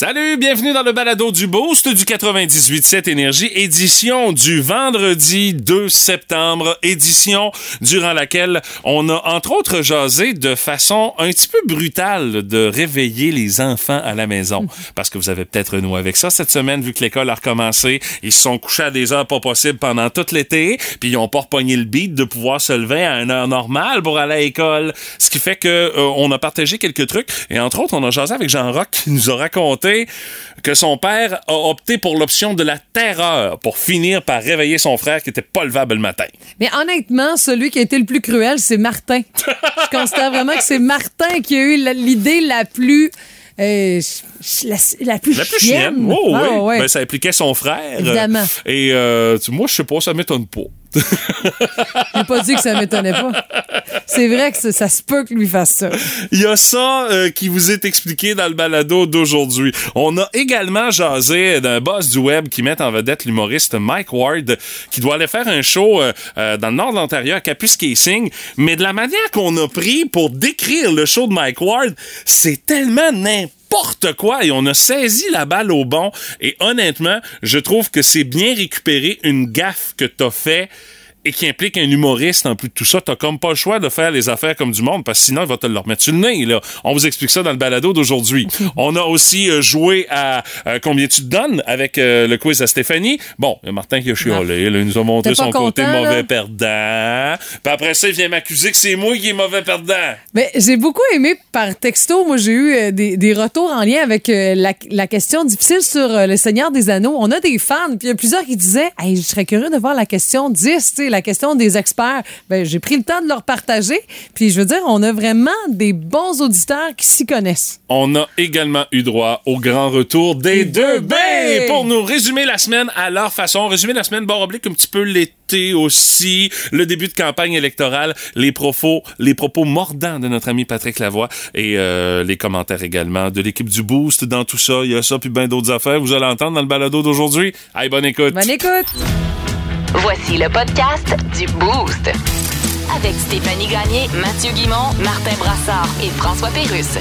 Salut, bienvenue dans le balado du Boost du 98.7 Énergie, édition du vendredi 2 septembre, édition durant laquelle on a entre autres jasé de façon un petit peu brutale de réveiller les enfants à la maison. Parce que vous avez peut-être renoué avec ça cette semaine, vu que l'école a recommencé. Ils se sont couchés à des heures pas possibles pendant tout l'été, puis ils ont pas repogné le beat de pouvoir se lever à une heure normale pour aller à l'école. Ce qui fait que euh, on a partagé quelques trucs, et entre autres, on a jasé avec Jean-Roch qui nous a raconté que son père a opté pour l'option de la terreur pour finir par réveiller son frère qui était pas levable le matin. Mais honnêtement, celui qui a été le plus cruel, c'est Martin. Je constate vraiment que c'est Martin qui a eu l'idée la plus. euh, la, la plus La plus chienne. chienne. Oh, Ah, oui. ouais. Ben, ça impliquait son frère. Évidemment. Et euh, moi, je sais pas, ça m'étonne pas. J'ai pas dit que ça m'étonnait pas. C'est vrai que ça, se peut que lui fasse ça. Il y a ça euh, qui vous est expliqué dans le balado d'aujourd'hui. On a également jasé d'un boss du web qui met en vedette l'humoriste Mike Ward, qui doit aller faire un show euh, euh, dans le nord de l'Ontario à Capus-Casing. Mais de la manière qu'on a pris pour décrire le show de Mike Ward, c'est tellement n'importe quoi et on a saisi la balle au bon. Et honnêtement, je trouve que c'est bien récupéré une gaffe que t'as fait et qui implique un humoriste en plus de tout ça, t'as comme pas le choix de faire les affaires comme du monde parce que sinon il va te le remettre sur le nez là. On vous explique ça dans le balado d'aujourd'hui. On a aussi euh, joué à euh, combien tu te donnes avec euh, le quiz à Stéphanie. Bon, il y a Martin qui a chiolé, là, il nous a montré son côté mauvais là? perdant. Puis après ça, il vient m'accuser que c'est moi qui est mauvais perdant. Mais j'ai beaucoup aimé par texto. Moi, j'ai eu des, des retours en lien avec la, la question difficile sur le Seigneur des Anneaux. On a des fans, puis il y a plusieurs qui disaient hey, Je serais curieux de voir la question 10, tu sais, la question des experts. Ben, j'ai pris le temps de leur partager. Puis je veux dire, on a vraiment des bons auditeurs qui s'y connaissent. On a également eu droit au grand retour des deux B pour nous résumer la semaine à leur façon. Résumer la semaine, bon, oblique un petit peu l'été aussi, le début de campagne électorale, les propos, les propos mordants de notre ami Patrick Lavoie et euh, les commentaires également de l'équipe du Boost dans tout ça. Il y a ça puis bien d'autres affaires. Vous allez entendre dans le balado d'aujourd'hui. Allez, bonne écoute. Bonne écoute! Voici le podcast du Boost. Avec Stéphanie Gagné, Mathieu Guimont, Martin Brassard et François Pérusse.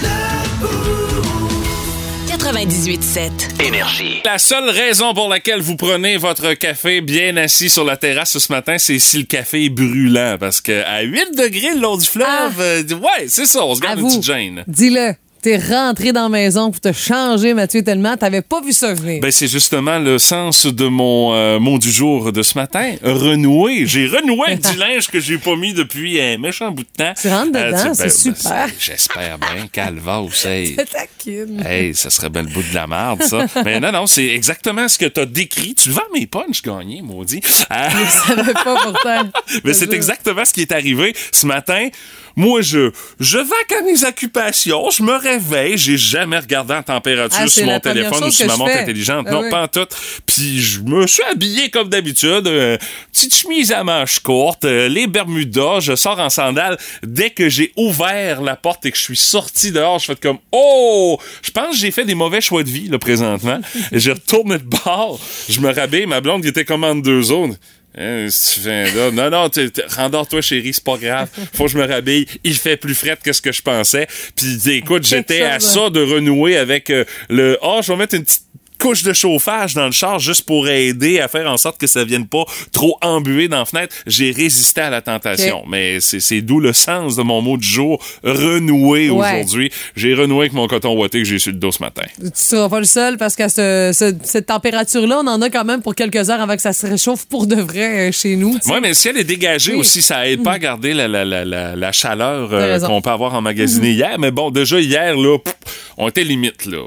98.7. Énergie. La seule raison pour laquelle vous prenez votre café bien assis sur la terrasse ce matin, c'est si le café est brûlant. Parce que à 8 degrés le long du fleuve, Ah. euh, ouais, c'est ça, on se garde une petite gêne. dis-le. T'es rentré dans la maison pour te changer, Mathieu, tellement t'avais pas vu ça venir. Ben, c'est justement le sens de mon euh, mot du jour de ce matin. Renouer. J'ai renoué avec du linge que j'ai pas mis depuis un méchant bout de temps. Tu rentres dedans, c'est super. c'est- J'espère bien. Calva ou taquine. Hey, ça serait bien le bout de la merde, ça. Mais non, non, c'est exactement ce que t'as décrit. Tu vends mes punchs gagnés, maudit. Euh, Je savais pas pourtant. mais c'est exactement ce qui est arrivé ce matin. Moi, je, je vaque à mes occupations, je me réveille, j'ai jamais regardé la température Ah, sur mon téléphone ou sur ma je montre intelligente. Ah non, oui. pas en tout. Puis je me suis habillé comme d'habitude, euh, petite chemise à manches courtes, euh, les Bermudas, je sors en sandales. Dès que j'ai ouvert la porte et que je suis sorti dehors, je fais comme oh, je pense que j'ai fait des mauvais choix de vie là présentement. Et j'ai retourné de bord, je me rabais, ma blonde qui était comme en deux zones. Hein, que tu là? Non, non, rendors-toi, chérie, c'est pas grave. Faut que je me rhabille. Il fait plus frais que ce que je pensais. Puis, écoute, j'étais à ça de renouer avec euh, le « Oh, je vais mettre une petite couche de chauffage dans le char juste pour aider à faire en sorte que ça vienne pas trop embuer dans la fenêtre. J'ai résisté à la tentation. Mais c'est d'où le sens de mon mot du jour, renouer Ouais. aujourd'hui. J'ai renoué avec mon coton ouaté que j'ai sur le dos ce matin. Tu seras pas le seul parce qu'à ce- ce- cette température-là, on en a quand même pour quelques heures avant que ça se réchauffe pour de vrai euh, chez nous. Oui, mais si elle est dégagée Oui. aussi, ça aide pas à garder la, la, la, la, la chaleur euh, qu'on peut avoir emmagasinée hier. Mais bon, déjà hier, là, pff, on était limite, là.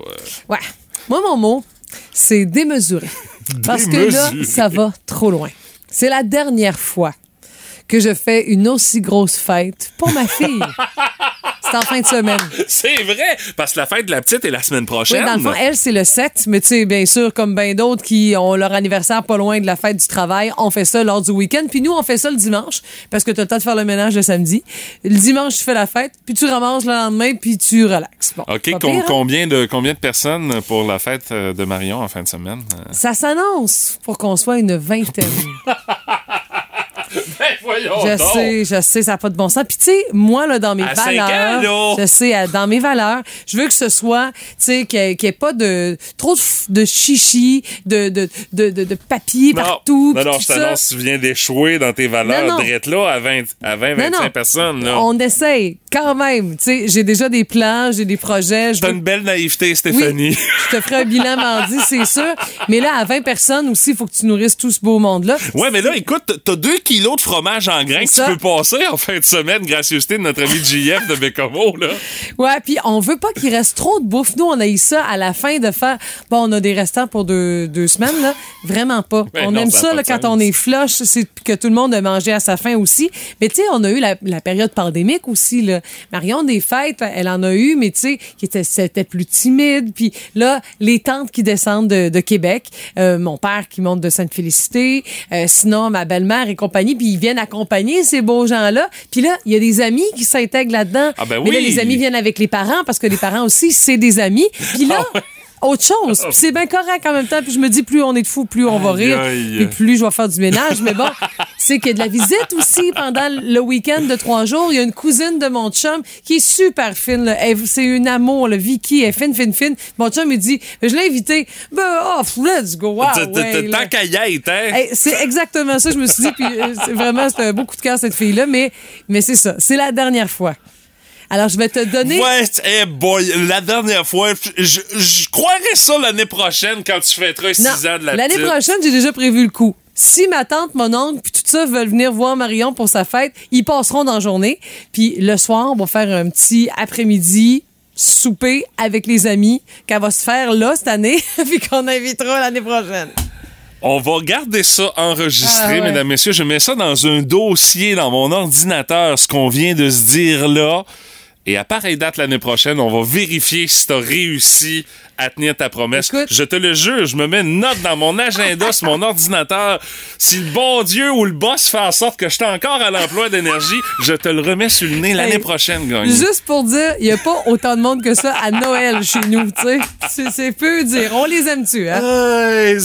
Ouais. Moi, mon mot, c'est démesuré. Parce que là, ça va trop loin. C'est la dernière fois que je fais une aussi grosse fête pour ma fille. C'est en fin de semaine. C'est vrai, parce que la fête de la petite est la semaine Oui, prochaine. dans le fond, elle, c'est le 7, mais tu sais, bien sûr, comme bien d'autres qui ont leur anniversaire pas loin de la fête du travail, on fait ça lors du week-end. Puis nous, on fait ça le dimanche, parce que tu as le temps de faire le ménage le samedi. Le dimanche, tu fais la fête, puis tu ramasses le lendemain, puis tu relaxes. Bon, OK, pas com- pire, hein? combien, de, combien de personnes pour la fête euh, de Marion en fin de semaine? Euh, Ça s'annonce pour qu'on soit une vingtaine. Voyons Je donc. sais, je sais, ça n'a pas de bon sens. Puis tu sais, moi, là, dans mes À valeurs, ans, je sais, dans mes valeurs, je veux que ce soit, tu sais, qu'il n'y ait pas de trop de, de chichi, de, de, de, de, papier Non, partout. non, non, je t'annonce, tu viens d'échouer dans tes valeurs drette là à 20, à 20 Non, 25 non. personnes. Là. On essaye quand même. Tu sais, j'ai déjà des plans, j'ai des projets. Je T'as veux- une belle naïveté, Oui, Stéphanie. je te ferai un bilan mardi, c'est sûr. Mais là, à 20 personnes aussi, il faut que tu nourrisses tout ce beau monde-là. Ouais, mais là, écoute, t'as deux kilos de fromage en grains que C'est tu ça. peux passer en fin de semaine, gracieuseté de notre ami JF de Bécomo, là. Ouais, puis on veut pas qu'il reste trop de bouffe. Nous, on a eu ça à la fin de faire. Bon, on a des restants pour deux, deux semaines, là. Vraiment pas. Ben on non, aime ça ça, là, quand sens. on est flush, c'est que tout le monde a mangé à sa faim aussi. Mais tu sais, on a eu la, la période pandémique aussi, là. Marion des fêtes, elle en a eu, mais tu sais, qui était, c'était plus timide. Puis là, les tantes qui descendent de, de Québec, euh, mon père qui monte de Sainte-Félicité, euh, sinon ma belle-mère et compagnie, puis ils viennent accompagner ces beaux gens-là. Puis là, il y a des amis qui s'intègrent là-dedans. Ah ben Mais là, les amis viennent avec les parents parce que les parents aussi, c'est des amis. Puis là, Ah autre chose. Puis c'est bien correct en même temps. Puis je me dis, plus on est de fous, plus on va rire. Puis plus je vais faire du ménage. Mais bon, c'est qu'il y a de la visite aussi pendant le week-end de trois jours. Il y a une cousine de mon chum qui est super fine. là. Elle- C'est une amour, là. Vicky. Elle est fine, fine, fine. Mon chum, il dit, je l'ai invitée. Ben, oh, let's go. Wow, ouais, là. Tant qu'à y être, hein? Hey, c'est exactement ça, je me suis dit. Puis euh, c'est vraiment, c'est un beau coup de cœur, cette fille-là. Mais, mais c'est ça. C'est la dernière fois. Alors, je vais te donner. Ouais, eh boy, la dernière fois, je, je croirais ça l'année prochaine quand tu fêteras 6 Non, ans de la L'année prochaine, j'ai déjà prévu le coup. Si ma tante, mon oncle, puis tout ça veulent venir voir Marion pour sa fête, ils passeront dans la journée. Puis le soir, on va faire un petit après-midi souper avec les amis qu'elle va se faire là cette année, puis qu'on invitera l'année prochaine. On va garder ça enregistré, Ah ouais. mesdames, messieurs. Je mets ça dans un dossier dans mon ordinateur, ce qu'on vient de se dire là. Et à pareille date l'année prochaine, on va vérifier si tu as réussi à tenir ta promesse. Écoute. Je te le jure, je me mets une note dans mon agenda, sur mon ordinateur. Si le bon Dieu ou le boss fait en sorte que je suis encore à l'emploi d'énergie, je te le remets sur le nez l'année Hey, prochaine, Gagné. Juste pour dire, il n'y a pas autant de monde que ça à Noël chez nous, tu sais. C'est- peu dire. On les aime-tu, hein? Hey.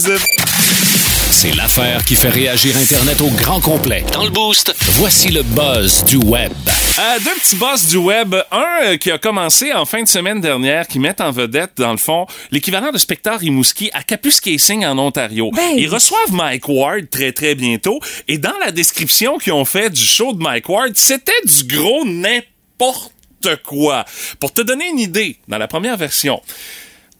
C'est l'affaire qui fait réagir Internet au grand complet. Dans le boost, voici le buzz du web. Euh, deux petits boss du web. Un euh, qui a commencé en fin de semaine dernière, qui met en vedette, dans le fond, l'équivalent de Spectre Rimouski à Capus Casing en Ontario. Ben. Ils reçoivent Mike Ward très, très bientôt. Et dans la description qu'ils ont fait du show de Mike Ward, c'était du gros n'importe quoi. Pour te donner une idée, dans la première version,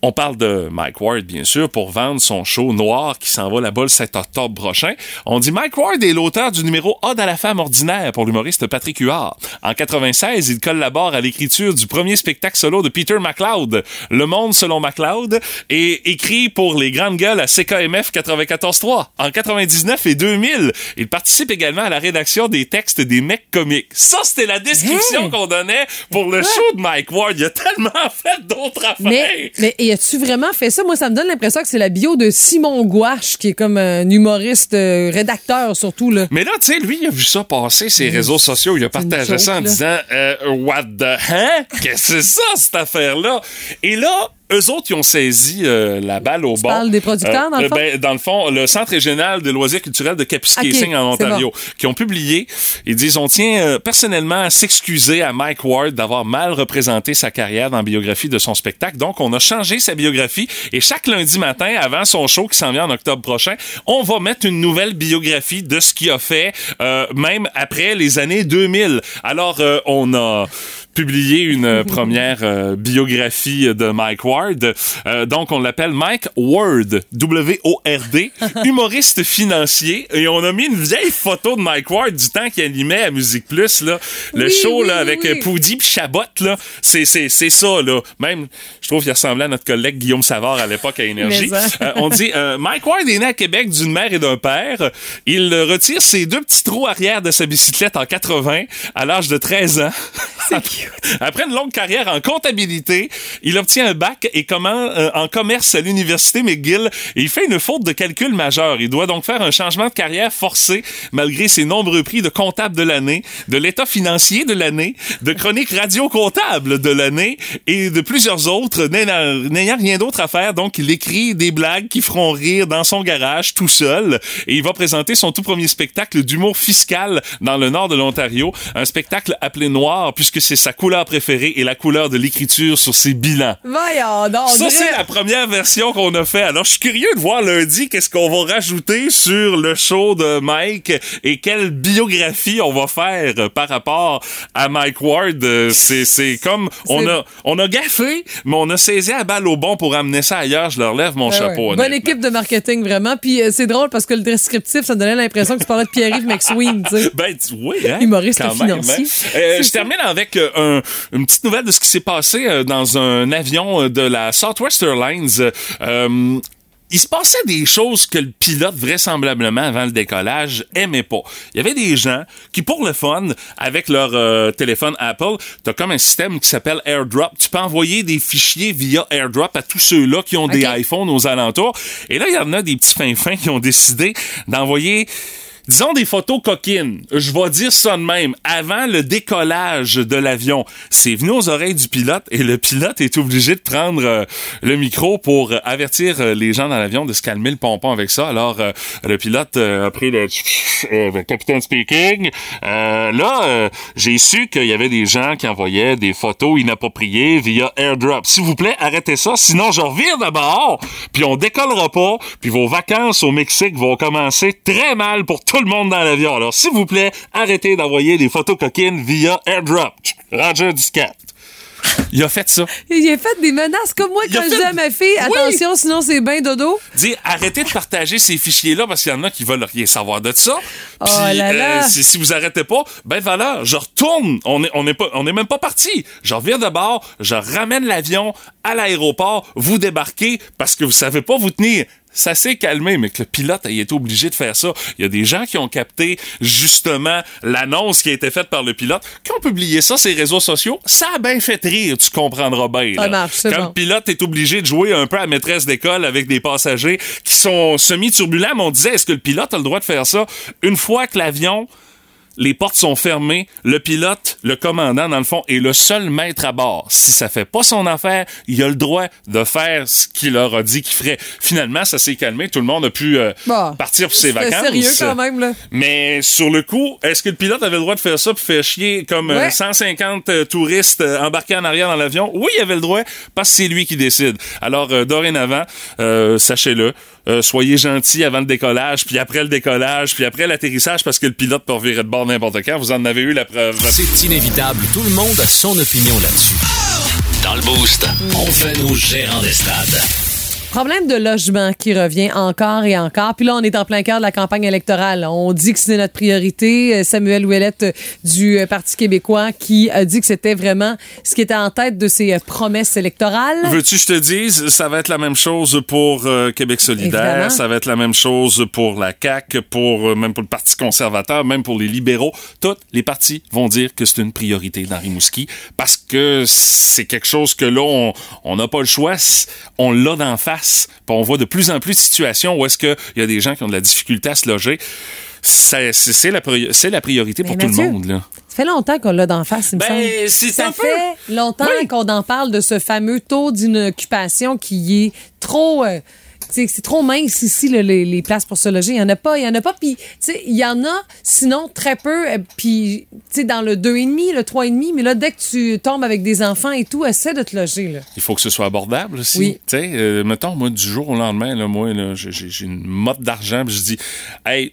on parle de Mike Ward, bien sûr, pour vendre son show noir qui s'en va là-bas le 7 octobre prochain. On dit Mike Ward est l'auteur du numéro Ode à la femme ordinaire pour l'humoriste Patrick Huard. En 96, il collabore à l'écriture du premier spectacle solo de Peter McLeod, Le Monde selon McLeod, et écrit pour les grandes gueules à CKMF 94.3. En 99 et 2000, il participe également à la rédaction des textes des mecs comiques. Ça, c'était la description qu'on donnait pour le show de Mike Ward. Il a tellement fait d'autres affaires. Mais, mais et as-tu vraiment fait ça? Moi, ça me donne l'impression que c'est la bio de Simon Gouache, qui est comme un humoriste, euh, rédacteur surtout. Là. Mais là, tu sais, lui, il a vu ça passer ses réseaux sociaux. Il a partagé ça en là. disant euh, What the hein? Qu'est-ce que c'est ça, cette affaire-là? Et là, eux autres, ils ont saisi euh, la balle au bon. des producteurs, dans le fond? ben, dans le fond, le Centre régional des loisirs culturels de Kapuskasing Ok, en Ontario, qui ont publié, ils disent, on tient euh, personnellement à s'excuser à Mike Ward d'avoir mal représenté sa carrière dans la biographie de son spectacle. Donc, on a changé sa biographie et chaque lundi matin, avant son show qui s'en vient en octobre prochain, on va mettre une nouvelle biographie de ce qu'il a fait, euh, même après les années 2000. Alors, euh, on a publié une euh, première euh, biographie de Mike Ward. Euh, donc, on l'appelle Mike Ward, W-O-R-D, humoriste financier. Et on a mis une vieille photo de Mike Ward du temps qu'il animait à Musique Plus, là. Le Oui, show, oui, là, oui, avec euh, Poudy puis Chabot, là. C'est, c'est, c'est ça, là. Même, je trouve qu'il ressemblait à notre collègue Guillaume Savard à l'époque à Énergie. Euh, on dit, euh, Mike Ward est né à Québec d'une mère et d'un père. Il retire ses deux petits trous arrière de sa bicyclette en 80 à l'âge de 13 ans. Après une longue carrière en comptabilité, il obtient un bac et comment euh, en commerce à l'université McGill et il fait une faute de calcul majeur. Il doit donc faire un changement de carrière forcé malgré ses nombreux prix de comptable de l'année, de l'état financier de l'année, de chronique radio comptable de l'année et de plusieurs autres n'ayant rien d'autre à faire. Donc il écrit des blagues qui feront rire dans son garage tout seul et il va présenter son tout premier spectacle d'humour fiscal dans le nord de l'Ontario, un spectacle appelé Noir puisque c'est sa couleur préférée et la couleur de l'écriture sur ses bilans. Voyons donc. Ça, c'est la première version qu'on a fait. Alors, je suis curieux de voir lundi qu'est-ce qu'on va rajouter sur le show de Mike et quelle biographie on va faire par rapport à Mike Ward. C'est, comme, on a, on a gaffé, mais on a saisi à balle au bon pour amener ça ailleurs. Je leur lève mon ouais. chapeau. Bonne équipe de marketing, vraiment. Puis euh, c'est drôle parce que le descriptif, ça donnait l'impression que tu parlais de Pierre-Yves McSween, tu sais. Ben, oui, hein? Humoriste quand même, financier. hein. Euh, je termine avec euh, un- une petite nouvelle de ce qui s'est passé dans un avion de la Southwest Airlines. Euh, il se passait des choses que le pilote, vraisemblablement, avant le décollage, aimait pas. Il y avait des gens qui, pour le fun, avec leur euh, téléphone Apple, t'as comme un système qui s'appelle AirDrop. Tu peux envoyer des fichiers via AirDrop à tous ceux-là qui ont des iPhones aux alentours. Et là, il y en a des petits fins-fins qui ont décidé d'envoyer Disons des photos coquines. Je vais dire ça de même. Avant le décollage de l'avion, c'est venu aux oreilles du pilote et le pilote est obligé de prendre euh, le micro pour euh, avertir euh, les gens dans l'avion de se calmer le pompon avec ça. Alors, euh, le pilote a pris le capitaine speaking. Là, j'ai su qu'il y avait des gens qui envoyaient des photos inappropriées via AirDrop. S'il vous plaît, arrêtez ça. Sinon, je revire d'abord, puis on décollera pas, puis vos vacances au Mexique vont commencer très mal pour tout le monde dans l'avion. Alors, s'il vous plaît, arrêtez d'envoyer des photos coquines via AirDrop. Roger Discat. Il a fait ça. Il a fait des menaces comme moi Il a quand je fait- dis à ma fille, Oui. attention, sinon c'est bien dodo. Dire arrêtez de partager ces fichiers-là parce qu'il y en a qui veulent rien savoir de ça. Oh Puis, là là. euh, si, si vous arrêtez pas, ben voilà, je retourne. On est, on est pas, on est même pas parti. Je reviens de bord, je ramène l'avion à l'aéroport, vous débarquez parce que vous savez pas vous tenir. Ça s'est calmé, mais que le pilote a été obligé de faire ça. Il y a des gens qui ont capté justement l'annonce qui a été faite par le pilote, qui ont publié ça sur les réseaux sociaux. Ça a bien fait rire, tu comprendras bien. Ça là. marche, c'est Quand bon. le pilote est obligé de jouer un peu à maîtresse d'école avec des passagers qui sont semi-turbulents, mais on disait, est-ce que le pilote a le droit de faire ça une fois que l'avion les portes sont fermées, le pilote, le commandant, dans le fond, est le seul maître à bord. Si ça fait pas son affaire, il a le droit de faire ce qu'il leur a dit qu'il ferait. Finalement, ça s'est calmé, tout le monde a pu euh, Bon, partir pour ses vacances. sérieux quand même, là. Mais sur le coup, est-ce que le pilote avait le droit de faire ça pour faire chier comme euh, Ouais. 150 euh, touristes euh, embarqués en arrière dans l'avion? Oui, il avait le droit parce que c'est lui qui décide. Alors, dorénavant, euh, sachez-le, euh, soyez gentils avant le décollage, puis après le décollage, puis après l'atterrissage parce que le pilote peut revirer de bord n'importe quand. Vous en avez eu la preuve. C'est inévitable, tout le monde a son opinion là-dessus. Dans le boost, on fait nos gérants des stades. Problème de logement qui revient encore et encore. Puis là, on est en plein cœur de la campagne électorale. On dit que c'est notre priorité. Euh, Samuel Ouellette euh, du euh, Parti québécois qui a dit que c'était vraiment ce qui était en tête de ses promesses électorales. Veux-tu que je te dise, ça va être la même chose pour euh, Québec solidaire, Évidemment. ça va être la même chose pour la CAQ, pour euh, même pour le Parti conservateur, même pour les libéraux. Tous les partis vont dire que c'est une priorité dans Rimouski parce que c'est quelque chose que là, on n'a pas le choix. On l'a d'en face. Puis on voit de plus en plus de situations où est-ce qu'il y a des gens qui ont de la difficulté à se loger. C'est la, priori- c'est la priorité pour tout le monde. Là. Ça fait longtemps qu'on l'a d'en face, il me Ben, semble. Ça peu- fait longtemps Oui. qu'on en parle de ce fameux taux d'inoccupation qui est trop... euh, c'est trop mince ici, les, les places pour se loger. Il n'y en a pas, il y en a pas. Puis, tu sais, il y en a, sinon, très peu. euh, Puis, tu sais, dans le 2,5, le 3,5, mais là, dès que tu tombes avec des enfants et tout, essaie de te loger, là. Il faut que ce soit abordable aussi. Oui. Tu sais, euh, mettons, moi, du jour au lendemain, là, moi, là, j'ai, une motte d'argent, je dis, hey,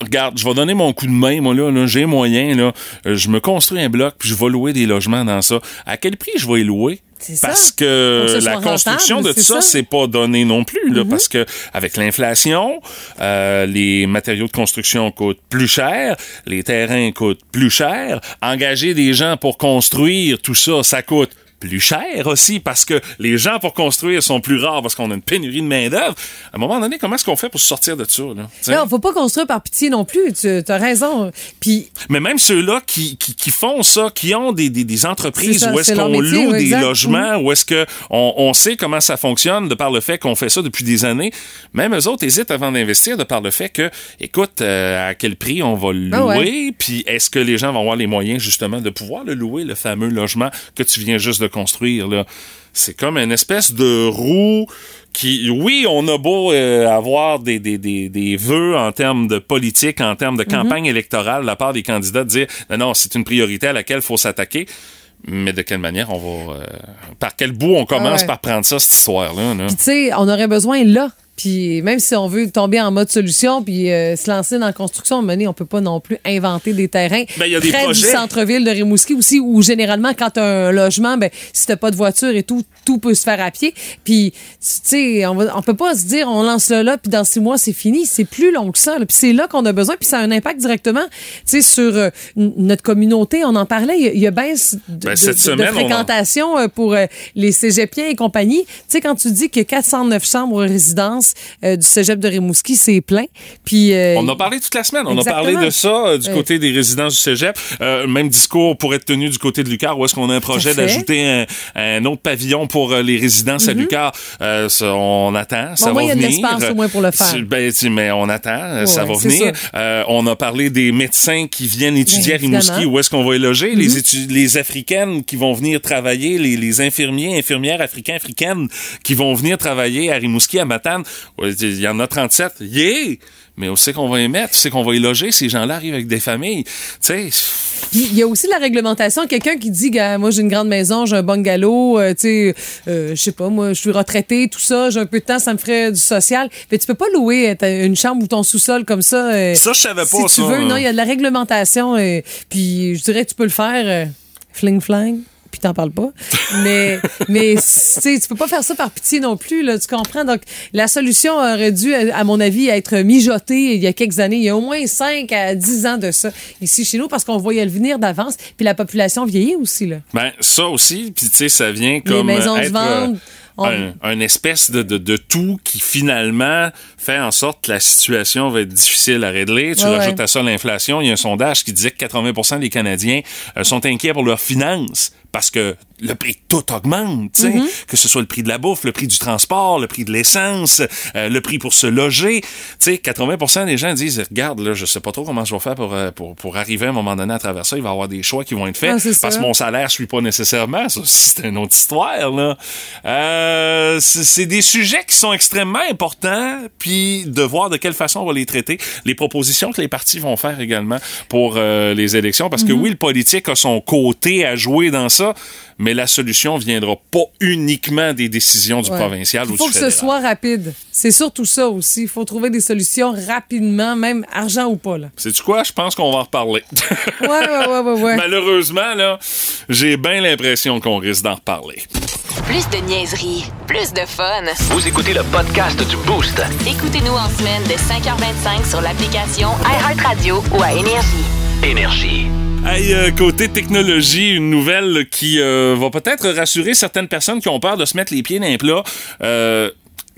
regarde, je vais donner mon coup de main, moi, là, là j'ai moyen, là, euh, je me construis un bloc, puis je vais louer des logements dans ça. À quel prix je vais y louer? Ça. Parce que la construction rentable, de ça, ça. c'est pas donné non plus, là, parce que avec l'inflation, euh, les matériaux de construction coûtent plus cher, les terrains coûtent plus cher, engager des gens pour construire tout ça, ça coûte plus cher aussi parce que les gens pour construire sont plus rares parce qu'on a une pénurie de main-d'œuvre. À un moment donné, comment est-ce qu'on fait pour se sortir de ça? Là? T'sais? Non, faut pas construire par pitié non plus. Tu as raison. Puis Mais même ceux-là qui, qui, qui font ça, qui ont des, des, des entreprises ça, où est-ce qu'on loue des logements, où est-ce qu'on on sait comment ça fonctionne de par le fait qu'on fait ça depuis des années, même eux autres hésitent avant d'investir de par le fait que, écoute, euh, à quel prix on va le louer, Ah ouais. puis est-ce que les gens vont avoir les moyens justement de pouvoir le louer, le fameux logement que tu viens juste de construire, là. C'est comme une espèce de roue qui, oui, on a beau euh, avoir des, des, des, des vœux en termes de politique, en termes de campagne électorale de la part des candidats, de dire non, non, c'est une priorité à laquelle il faut s'attaquer. Mais de quelle manière on va. euh, par quel bout on commence Ah ouais. par prendre ça, cette histoire-là? là? Puis, tu sais, on aurait besoin là. Puis même si on veut tomber en mode solution puis euh, se lancer dans la construction, donné, on peut pas non plus inventer des terrains Ben, il y a des près projets. du centre-ville de Rimouski aussi, où généralement, quand tu un logement, ben, si t'as pas de voiture et tout, tout peut se faire à pied. Puis, tu sais, on, va- on peut pas se dire, on lance le là, puis dans six mois, c'est fini. C'est plus long que ça. là. Puis c'est là qu'on a besoin, puis ça a un impact directement, tu sais, sur euh, notre communauté. On en parlait, il y a- il y, a baisse de, Ben, de- cette semaine, fréquentation euh, pour euh, les cégepiens et compagnie. Tu sais, quand tu dis que 409 chambres aux euh, du cégep de Rimouski, c'est plein. Puis, euh, On a parlé toute la semaine. On a parlé de ça euh, du côté des résidences du cégep. Euh, même discours pourrait être tenu du côté de Lucar, où est-ce qu'on a un projet d'ajouter un, un autre pavillon pour les résidences à Lucar? Euh, ça, on attend, ça va il y a de venir. l'espace, au moins, pour le faire. Ben, tu- mais on attend, ça va venir. Euh, on a parlé des médecins qui viennent étudier Ben, à Rimouski, où est-ce qu'on va les loger, les, étu- les Africaines qui vont venir travailler, les, les infirmiers, infirmières africains, africaines qui vont venir travailler à Rimouski, à Matane. Il y en a 37. Yeah! Mais où c'est qu'on va les mettre? C'est qu'on va les loger? Ces gens-là arrivent avec des familles? Tu sais, Il y a aussi la réglementation. Quelqu'un qui dit, moi, j'ai une grande maison, j'ai un bungalow, euh, tu sais, euh, je sais pas, moi, je suis retraité, tout ça, j'ai un peu de temps, ça me ferait du social. Mais tu peux pas louer euh, une chambre ou ton sous-sol comme ça. euh, ça, je savais pas si tu veux, hein. non, il y a de la réglementation. puis je dirais que tu peux le faire euh, fling flang. Puis t'en parles pas. Mais, mais tu peux pas faire ça par pitié non plus, là, tu comprends? Donc, la solution aurait dû, à mon avis, être mijotée il y a quelques années. Il y a au moins 5 à 10 ans de ça ici chez nous parce qu'on voyait le venir d'avance. Puis la population vieillit aussi, là. Ben, ça aussi, puis tu sais, ça vient comme maisons euh, se être vendent. On- un, un espèce de, de, de tout qui finalement fait en sorte que la situation va être difficile à régler. Tu Ouais, rajoutes ouais. à ça l'inflation. Il y a un sondage qui disait que 80% des Canadiens euh, sont inquiets pour leurs finances parce que le prix tout augmente, tu sais, Mm-hmm. que ce soit le prix de la bouffe, le prix du transport, le prix de l'essence, euh, le prix pour se loger. Tu sais, 80% des gens disent, regarde, là, je sais pas trop comment je vais faire pour, euh, pour, pour arriver à un moment donné à travers ça. Il va y avoir des choix qui vont être faits Ah, parce ça. que mon salaire suit pas nécessairement. Ça c'est une autre histoire, là. Euh, c'est des sujets qui sont extrêmement importants, puis de voir de quelle façon on va les traiter. Les propositions que les partis vont faire également pour euh, les élections, parce que Mhm. oui, le politique a son côté à jouer dans ça, mais la solution viendra pas uniquement des décisions du Ouais. provincial ou Il faut du que fédéral. ce soit rapide. C'est surtout ça aussi. Il faut trouver des solutions rapidement, même argent ou pas, là. Sais-tu quoi? Je pense qu'on va en reparler. Ouais, ouais, ouais, ouais, ouais. Malheureusement, là, j'ai bien l'impression qu'on risque d'en reparler. Plus de niaiserie, plus de fun. Vous écoutez le podcast du Boost. Écoutez-nous en semaine de 5h25 sur l'application iHeartRadio ou à Énergie. Énergie. Hey, euh, côté technologie, une nouvelle qui euh, va peut-être rassurer certaines personnes qui ont peur de se mettre les pieds dans les. Euh,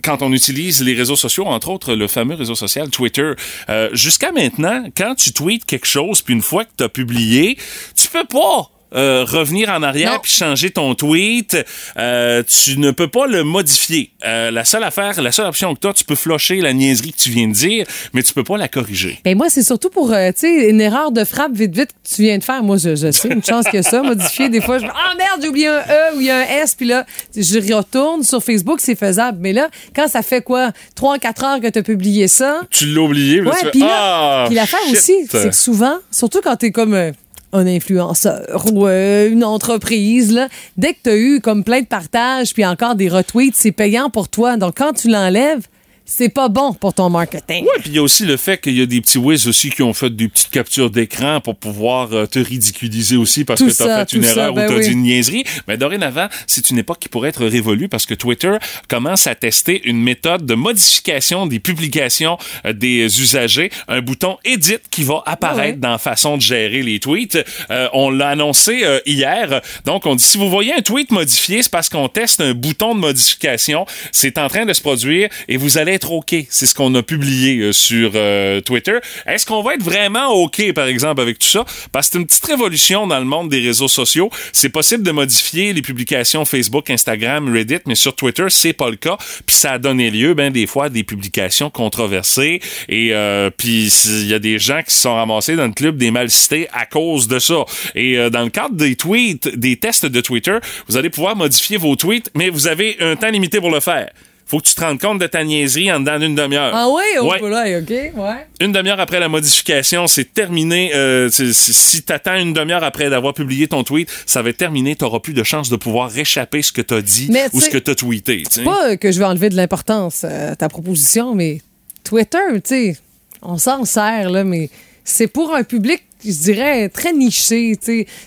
quand on utilise les réseaux sociaux, entre autres le fameux réseau social Twitter, euh, jusqu'à maintenant, quand tu tweets quelque chose, puis une fois que tu as publié, tu peux pas euh, revenir en arrière puis changer ton tweet. Euh, tu ne peux pas le modifier. Euh, la seule affaire, la seule option que tu as, tu peux flusher la niaiserie que tu viens de dire, mais tu peux pas la corriger. Ben moi, c'est surtout pour, tu sais, une erreur de frappe vite, vite que tu viens de faire. Moi, je, je sais, une chance que ça, modifier. Des fois, je me ah merde, j'ai oublié un E ou il y a un S, puis là, je retourne sur Facebook, c'est faisable. Mais là, quand ça fait quoi, 3 4 heures que tu as publié ça, Tu l'as oublié, mais Ouais, tu puis là, ah, puis l'affaire aussi, c'est que souvent, surtout quand t'es comme euh, un influenceur ou euh, une entreprise, là, dès que t'as eu comme plein de partages puis encore des retweets, c'est payant pour toi. Donc quand tu l'enlèves, c'est pas bon pour ton marketing. Ouais, puis il y a aussi le fait qu'il y a des petits whiz aussi qui ont fait des petites captures d'écran pour pouvoir euh, te ridiculiser aussi parce Tout que tu as ça, fait une ça, erreur ben ou tu as oui. dit une niaiserie. Mais dorénavant, c'est une époque qui pourrait être révolue parce que Twitter commence à tester une méthode de modification des publications euh, des usagers, un bouton Edit qui va apparaître Ouais. dans la façon de gérer les tweets. Euh, on l'a annoncé hier. Donc, on dit si vous voyez un tweet modifié, c'est parce qu'on teste un bouton de modification. C'est en train de se produire et vous allez être OK. C'est ce qu'on a publié euh, sur euh, Twitter. Est-ce qu'on va être vraiment OK, par exemple, avec tout ça? Parce que c'est une petite révolution dans le monde des réseaux sociaux. C'est possible de modifier les publications Facebook, Instagram, Reddit, mais sur Twitter, c'est pas le cas. Puis ça a donné lieu, ben, des fois, à des publications controversées. Et euh, puis il y a des gens qui se sont ramassés dans le club des mal cités à cause de ça. Et dans le cadre des tweets, des tests de Twitter, vous allez pouvoir modifier vos tweets, mais vous avez un temps limité pour le faire. Faut que tu te rendes compte de ta niaiserie en dedans d'une demi-heure. Ah oui, oh Ouais. là, OK, ouais. Une demi-heure après la modification, c'est terminé. Euh, c'est- c'est- si t'attends une demi-heure après d'avoir publié ton tweet, ça va être terminé. T'auras plus de chance de pouvoir réchapper ce que t'as dit Mais ou ce que t'as tweeté. sais. Pas que je vais enlever de l'importance à ta proposition, mais Twitter, tu sais, on s'en sert, là, mais c'est pour un public, je dirais, très niché.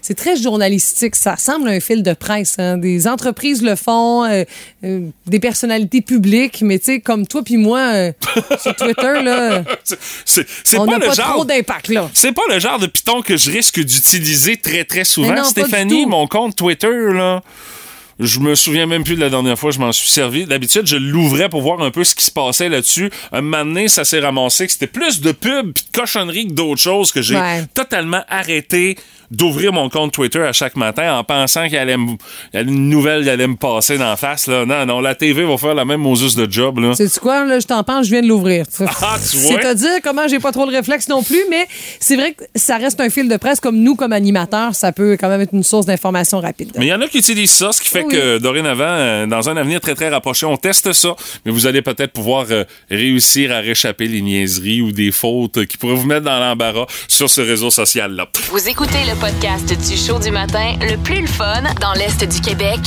C'est très journalistique. Ça ressemble à un fil de presse. hein. Des entreprises le font, euh, euh, des personnalités publiques, mais tu sais, comme toi puis moi, euh, sur Twitter, là, C'est- on pas n'a le pas genre. trop d'impact, là. C'est pas le genre de piton que je risque d'utiliser très très souvent. Non, pas Stéphanie, mon compte Twitter là. Je me souviens même plus de la dernière fois que je m'en suis servi. D'habitude, je l'ouvrais pour voir un peu ce qui se passait là-dessus. Un moment donné, ça s'est ramassé que c'était plus de pubs puis de cochonneries que d'autres choses que j'ai Ouais. totalement arrêté d'ouvrir mon compte Twitter à chaque matin en pensant qu'il allait une nouvelle qui allait me passer d'en face. Là. Non, non, la TV va faire la même Moses de job. Là. Sais-tu quoi, là, je t'en pense, je viens de l'ouvrir. Ah, tu vois? C'est à dire comment j'ai pas trop le réflexe non plus, mais c'est vrai que ça reste un fil de presse comme nous, comme animateurs, ça peut quand même être une source d'information rapide. Mais il y en a qui utilisent ça, ce qui fait Oui. que dorénavant, euh, dans un avenir très très rapproché, on teste ça, mais vous allez peut-être pouvoir euh, réussir à réchapper les niaiseries ou des fautes qui pourraient vous mettre dans l'embarras sur ce réseau social-là. Vous écoutez le podcast du show du matin le plus le fun dans l'Est du Québec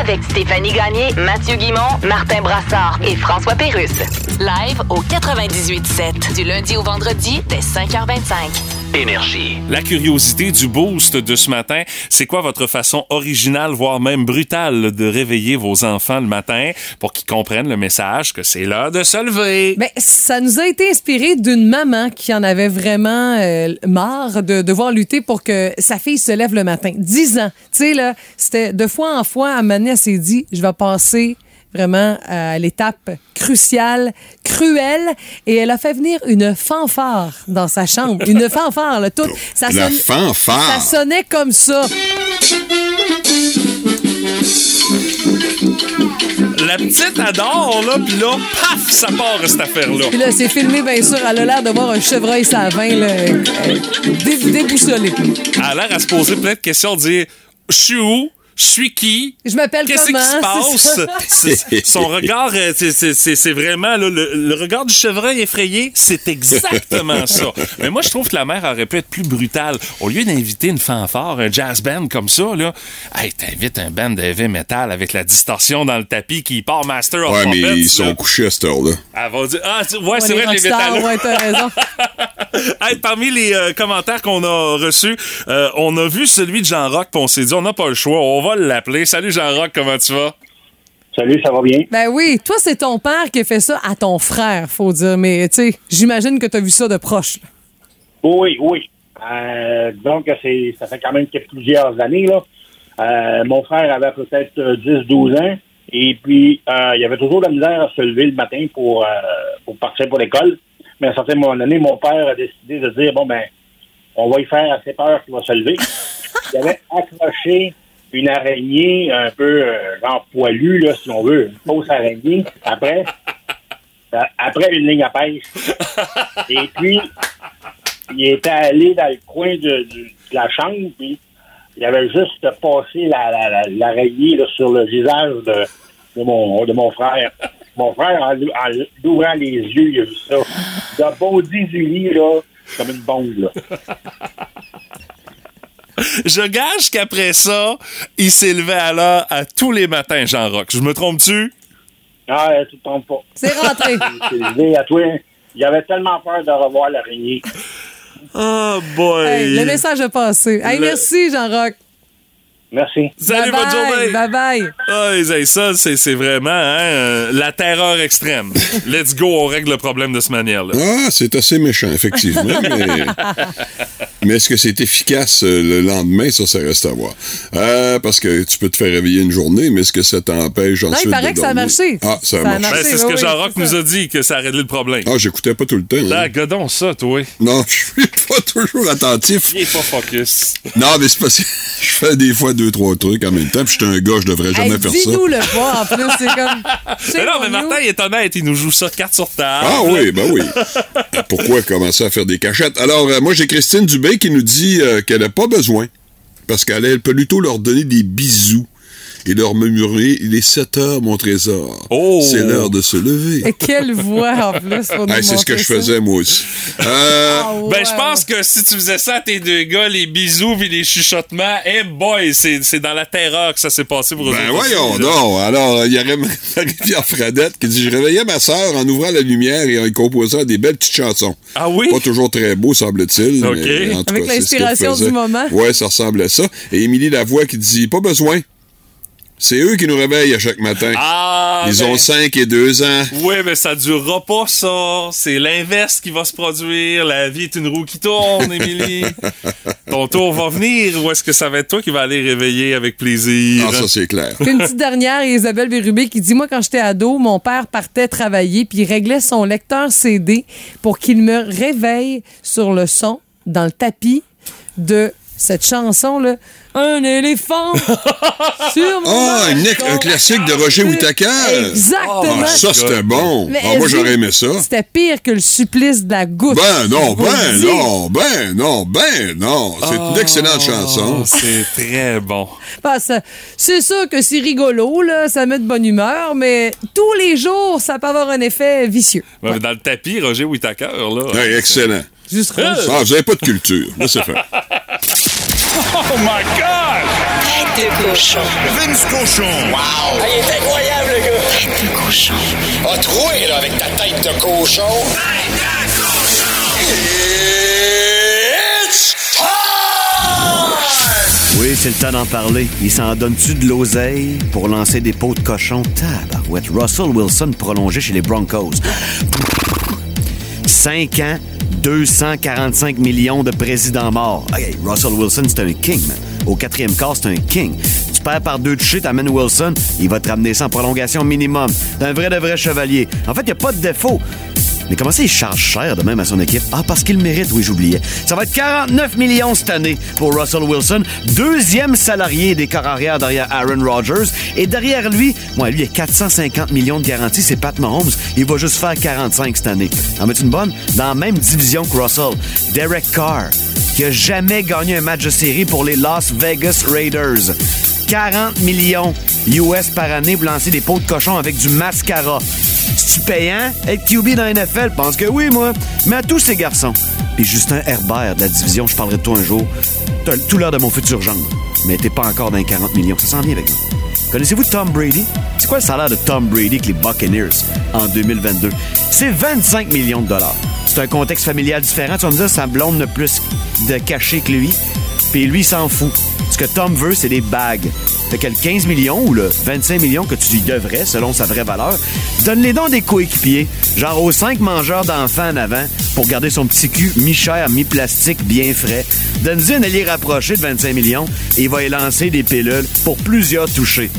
avec Stéphanie Gagné, Mathieu Guimont, Martin Brassard et François Pérusse. Live au 98.7 du lundi au vendredi dès 5h25. Énergie. La curiosité du boost de ce matin, c'est quoi votre façon originale, voire même brutale, de réveiller vos enfants le matin pour qu'ils comprennent le message que c'est l'heure de se lever? Ben, ça nous a été inspiré d'une maman qui en avait vraiment euh, marre de devoir lutter pour que sa fille se lève le matin. 10 ans. Tu sais, là, c'était de fois en fois, à elle s'est dit, je vais passer vraiment à l'étape cruciale, cruelle, et elle a fait venir une fanfare dans sa chambre. Une fanfare, là, toute. Ça La sonne- fanfare. Ça sonnait comme ça. La petite adore, là, puis là, paf, ça part, cette affaire-là. Puis là, c'est filmé, bien sûr. Elle a l'air de voir un chevreuil savin, là, euh, dé- déboussolé. Elle a l'air à se poser plein de questions, dire, je suis où? Je suis qui? Je m'appelle Qu'est-ce qui comment? se passe? Son regard, euh, c'est- vraiment là, le, le regard du chevreuil effrayé, c'est exactement ça. Mais moi, je trouve que la mère aurait pu être plus brutale. Au lieu d'inviter une fanfare, un jazz band comme ça, là, hey, t'invites un band de heavy metal avec la distorsion dans le tapis qui part Master of Ouais, mais Puppets, ils sont là. couchés à cette heure-là. Elle va dire, ah, tu- ouais, c'est vrai, les métallos. ouais, t'as raison. Hey, parmi les euh, commentaires qu'on a reçus, euh, on a vu celui de Jean-Roch, puis on s'est dit, on n'a pas le choix, on va l'appeler. Salut Jean-Roch, comment tu vas? Salut, ça va bien? Ben oui, toi, c'est ton père qui a fait ça à ton frère, faut dire. Mais, tu sais, j'imagine que t'as vu ça de proche. là. Oui, oui. Euh, donc, c'est, ça fait quand même plusieurs années. Là. Euh, mon frère avait peut-être euh, 10-12 ans. Et puis, euh, il avait toujours la misère à se lever le matin pour, euh, pour partir pour l'école. Mais à un certain moment donné, mon père a décidé de dire, bon, ben, on va y faire assez peur qu'il va se lever. il avait accroché une araignée un peu euh, genre poilue, là, si on veut, une fausse araignée. Après, euh, après une ligne à pêche. Et puis, il était allé dans le coin de, la chambre, puis il avait juste passé la, la, la- l'araignée là, sur le visage de, de, mon, de mon frère. Mon frère, en, en ouvrant les yeux, il a vu ça. Il a bondi du lit, là, comme une bombe, là. Je gage qu'après ça, il s'est levé à l'heure à tous les matins, Jean-Roch. Je me trompe-tu? Ah, tu te trompes pas. C'est rentré. C'est l'idée à toi. Il avait tellement peur de revoir l'araignée. Oh boy! Hey, le message est passé. Hey, Le- merci, Jean-Roch. Merci. Salut, bye bonne journée! Bye bye. Ah, hey, ça, c'est c'est vraiment hein, euh, la terreur extrême. Let's go, on règle le problème de cette manière-là. Ah, c'est assez méchant, effectivement. mais mais est-ce que c'est efficace euh, le lendemain? Ça, ça reste à voir. Euh, parce que tu peux te faire réveiller une journée, mais est-ce que ça t'empêche ensuite il paraît de que ça a marché. Ah, ça a Ça a marché. marché. Ben, c'est ce que oui, c'est nous a dit, que ça a réglé le problème. Ah, j'écoutais pas tout le temps. hein. Ah, godon ça, toi. Non, je suis pas toujours attentif. Il est pas focus. Non, mais c'est parce que je fais des fois deux, trois trucs en même temps, puis je suis un gars, je devrais jamais Hey, faire ça. Dis-nous le pas, en plus. C'est comme. Mais non, mais Martin, il est honnête, il nous joue ça carte sur table. Ah oui, ben oui. Pourquoi commencer à faire des cachettes? Alors, euh, moi, j'ai Christine Dubé qui nous dit euh, qu'elle n'a pas besoin, parce qu'elle elle peut plutôt leur donner des bisous et leur murmurer « Il est 7 heures, mon trésor. Oh! C'est l'heure de se lever. Et quelle voix, en plus, pour Hey, c'est ce que je faisais, moi aussi. Euh, Ah, Ben, ouais. je pense que si tu faisais ça à tes deux gars, les bisous puis les chuchotements, eh boy, c'est c'est dans la terreur que ça s'est passé pour eux Ben voyons donc. Alors, il y aurait Marie-Pierre Fradette qui dit Je réveillais ma sœur en ouvrant la lumière et en y composant des belles petites chansons. Ah oui? Pas toujours très beau, semble-t-il. OK. mais en tout Avec l'inspiration du moment. Ouais, ça ressemble à ça. Et Émilie Lavoie qui dit Pas besoin. C'est eux qui nous réveillent à chaque matin. Ah, Ils ben, ont 5 et 2 ans. Oui, mais ça durera pas, ça. C'est l'inverse qui va se produire. La vie est une roue qui tourne, Émilie. Ton tour va venir ou est-ce que ça va être toi qui va aller réveiller avec plaisir? Ah, ça, c'est clair. Puis une petite dernière, Isabelle Bérubé, qui dit Moi, quand j'étais ado, mon père partait travailler, puis il réglait son lecteur CD pour qu'il me réveille sur le son, dans le tapis de cette chanson-là. Un éléphant sur mon Ah, un classique de Roger Whittaker. Exactement. Ah, ça, c'était bon. Mais Ah, moi, j'aurais aimé ça. C'était pire que le supplice de la goutte. Ben non, ben non, ben non, ben non. C'est une excellente chanson. Oh, c'est très bon. Ah, ça- c'est sûr que c'est rigolo, là, ça met de bonne humeur, mais tous les jours, ça peut avoir un effet vicieux. Ouais, Dans le tapis, Roger Whittaker, là. Excellent. Juste. Ah, vous avez pas de culture. Laissez faire. Oh my God! Tête de cochon. Vince Cochon. Wow! Ah, il est incroyable, le gars! Tête de cochon. A troué, là, avec ta tête de cochon. Tête de cochon! It's time! Oui, c'est le temps d'en parler. Il s'en donne-tu de l'oseille pour lancer des pots de cochon? Tabarouette. Russell Wilson prolongé chez les Broncos. 5 ans, 245 millions de présidents morts. Hey, Russell Wilson, c'est un king, man. Au quatrième quart, c'est un king. Tu perds par deux touchés, t'amènes Wilson, il va te ramener en prolongation minimum. D'un vrai de vrai chevalier. En fait, il n'y a pas de défaut. Mais comment ça, il charge cher de même à son équipe? Ah, parce qu'il mérite, oui, j'oubliais. Ça va être 49 millions cette année pour Russell Wilson, deuxième salarié des corps arrière derrière Aaron Rodgers. Et derrière lui, moi, lui, il a 450 millions de garanties, c'est Pat Mahomes. Il va juste faire 45 cette année. En mets une bonne? Dans la même division que Russell, Derek Carr, qui a jamais gagné un match de série pour les Las Vegas Raiders. 40 millions US par année pour lancer des pots de cochon avec du mascara. C'est-tu payant? Être QB dans NFL? Pense que oui, moi. Mais à tous ces garçons. Puis Justin Herbert de la division, je parlerai de toi un jour. T'as tout l'heure de mon futur gendre. Mais t'es pas encore dans les 40 millions. Ça s'en vient avec moi. Connaissez-vous Tom Brady? C'est quoi le salaire de Tom Brady avec les Buccaneers en 2022? C'est 25 millions de dollars. C'est un contexte familial différent. Tu vas me dire, sa blonde n'a plus de cachet que lui. Puis lui, s'en fout. Ce que Tom veut, c'est des bagues. Fait que le 15 millions ou le 25 millions que tu lui devrais, selon sa vraie valeur, donne-les donc des coéquipiers, genre aux 5 mangeurs d'enfants en avant, pour garder son petit cul mi-cher, mi-plastique, bien frais. Donne-lui un allié rapproché de 25 millions et il va y lancer des pilules pour plusieurs touchés.